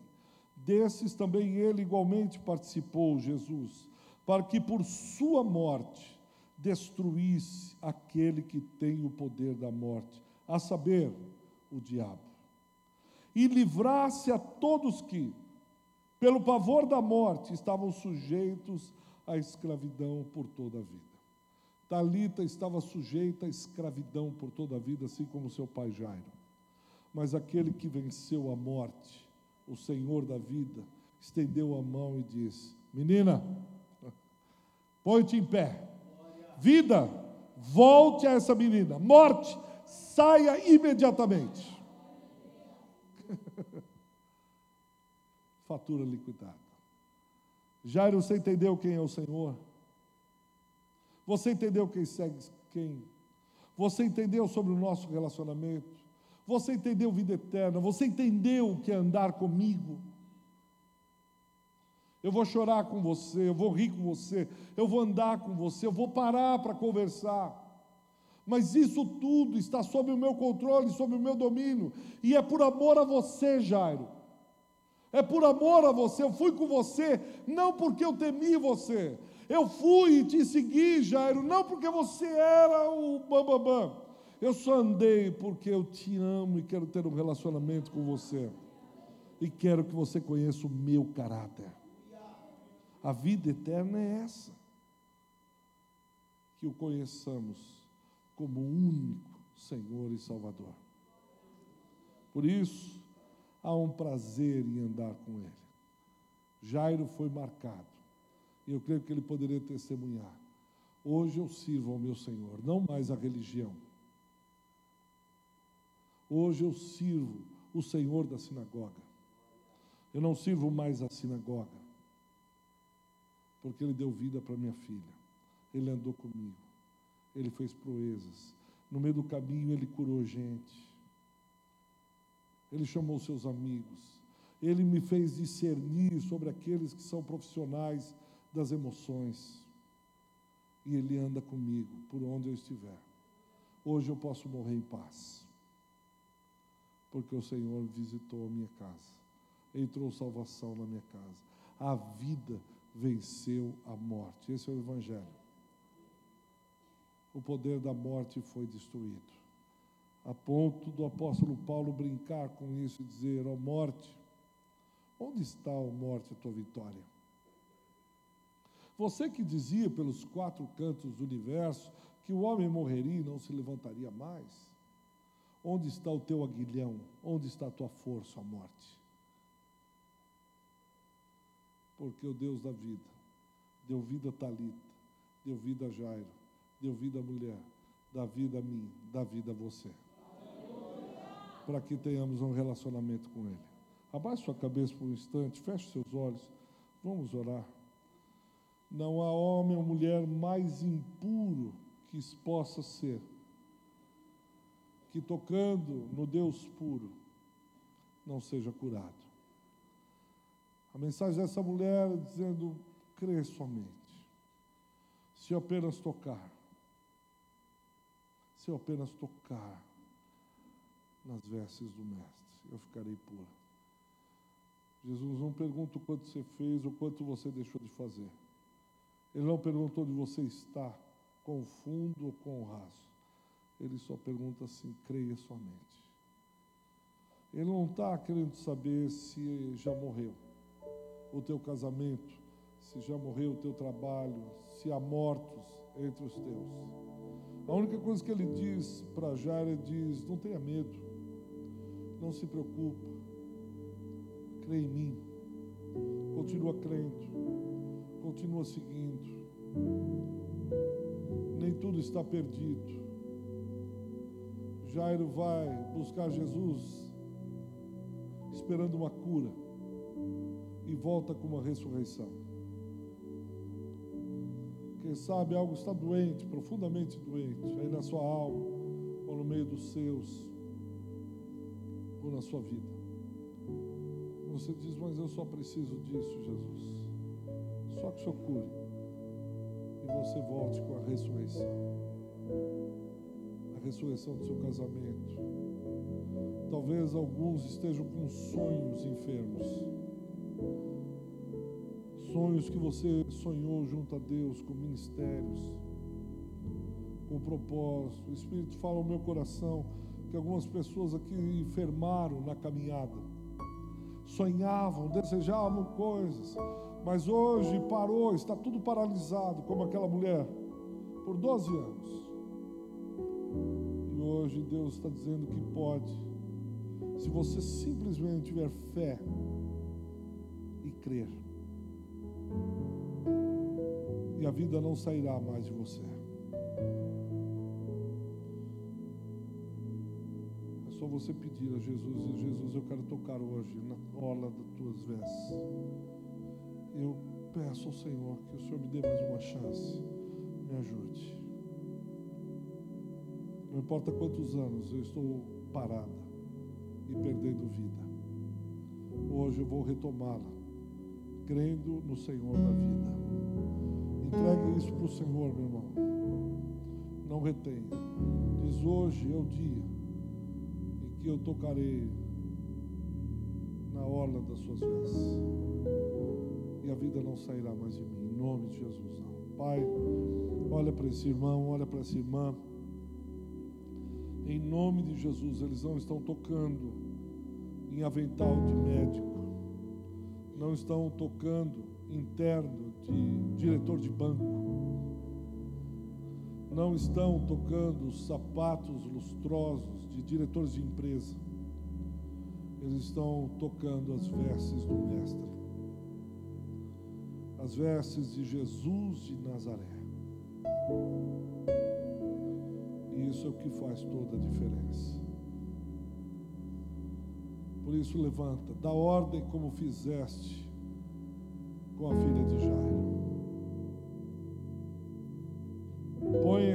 desses também ele igualmente participou, Jesus, para que por sua morte destruísse aquele que tem o poder da morte, a saber, o diabo, e livrasse a todos que, pelo pavor da morte, estavam sujeitos à escravidão por toda a vida. Talita estava sujeita à escravidão por toda a vida, assim como seu pai Jairo. Mas aquele que venceu a morte, o Senhor da vida, estendeu a mão e disse: Menina, põe-te em pé. Vida, volte a essa menina. Morte, saia imediatamente. Fatura liquidada. Jairo, você entendeu quem é o Senhor? Você entendeu quem segue quem? Você entendeu sobre o nosso relacionamento? Você entendeu vida eterna? Você entendeu o que é andar comigo? Eu vou chorar com você, eu vou rir com você, eu vou andar com você, eu vou parar para conversar. Mas isso tudo está sob o meu controle, sob o meu domínio, e é por amor a você, Jairo. É por amor a você. Eu fui com você, não porque eu temi você, eu fui e te segui, Jairo, não porque você era o bambambam. Bam, bam. Eu só andei porque eu te amo e quero ter um relacionamento com você. E quero que você conheça o meu caráter. A vida eterna é essa. Que o conheçamos como único Senhor e Salvador. Por isso, há um prazer em andar com Ele. Jairo foi marcado e eu creio que ele poderia testemunhar. Hoje eu sirvo ao meu Senhor, não mais a religião. Hoje eu sirvo o Senhor da sinagoga. Eu não sirvo mais a sinagoga, porque Ele deu vida para minha filha. Ele andou comigo. Ele fez proezas. No meio do caminho, Ele curou gente. Ele chamou seus amigos. Ele me fez discernir sobre aqueles que são profissionais das emoções. E Ele anda comigo por onde eu estiver. Hoje eu posso morrer em paz, porque o Senhor visitou a minha casa, entrou salvação na minha casa. A vida venceu a morte. Esse é o Evangelho. O poder da morte foi destruído. A ponto do apóstolo Paulo brincar com isso e dizer: Ó oh, morte, onde está, a morte, a tua vitória? Você que dizia pelos quatro cantos do universo que o homem morreria e não se levantaria mais. Onde está o teu aguilhão? Onde está a tua força, a morte? Porque o Deus da vida deu vida a Talita, deu vida a Jairo, deu vida à mulher, dá vida a mim, dá vida a você. Para que tenhamos um relacionamento com Ele. Abaixe sua cabeça por um instante, feche seus olhos, vamos orar. Não há homem ou mulher mais impuro que possa ser, que tocando no Deus puro não seja curado. A mensagem dessa mulher é dizendo: crê somente. Se eu apenas tocar, se eu apenas tocar nas vestes do Mestre, eu ficarei pura. Jesus não pergunta o quanto você fez ou quanto você deixou de fazer. Ele não perguntou onde você está, com fundo ou com o raso. Ele só pergunta assim: creia somente. Ele não está querendo saber se já morreu o teu casamento, se já morreu o teu trabalho, se há mortos entre os teus. A única coisa que ele diz para Jairo, ele diz: não tenha medo, não se preocupe, crê em mim, continua crendo continua seguindo. Nem tudo está perdido. Jairo vai buscar Jesus esperando uma cura e volta com uma ressurreição. Quem sabe algo está doente, profundamente doente, aí na sua alma, ou no meio dos seus, na sua vida. Você diz, mas eu só preciso disso, Jesus. Só que o Senhor cure. E você volte com a ressurreição. A ressurreição do seu casamento. Talvez alguns estejam com sonhos enfermos. Sonhos que você sonhou junto a Deus com ministérios, com propósito. O Espírito fala ao meu coração que algumas pessoas aqui enfermaram na caminhada, sonhavam, desejavam coisas, mas hoje parou, está tudo paralisado, como aquela mulher, por 12 anos. E hoje Deus está dizendo que pode, se você simplesmente tiver fé e crer e a vida não sairá mais de você. Só você pedir a Jesus, Jesus, eu quero tocar hoje na orla das tuas vestes. Eu peço ao Senhor que o Senhor me dê mais uma chance, me ajude. Não importa quantos anos eu estou parada e perdendo vida. Hoje eu vou retomá-la, crendo no Senhor da vida. Entregue isso para o Senhor, meu irmão. Não retenha. Diz hoje é o dia que eu tocarei na orla das suas vestes. E a vida não sairá mais de mim. Em nome de Jesus. Não. Pai, olha para esse irmão, olha para essa irmã. Em nome de Jesus, eles não estão tocando em avental de médico. Não estão tocando interno de diretor de banco. Não estão tocando os sapatos lustrosos de diretores de empresa. Eles estão tocando as vestes do Mestre. As vestes de Jesus de Nazaré. E isso é o que faz toda a diferença. Por isso, levanta, dá ordem como fizeste com a filha de Jairo.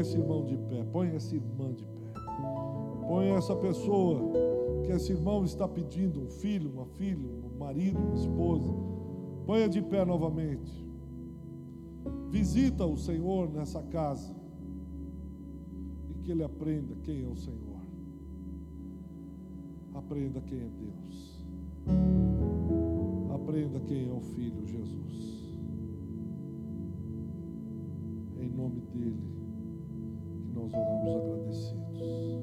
Esse irmão de pé, põe essa irmã de pé. Põe essa pessoa que esse irmão está pedindo, um filho, uma filha, um marido, uma esposa. Ponha de pé novamente. Visita o Senhor nessa casa. E que ele aprenda quem é o Senhor. Aprenda quem é Deus. Aprenda quem é o Filho Jesus. Em nome dele oramos agradecidos.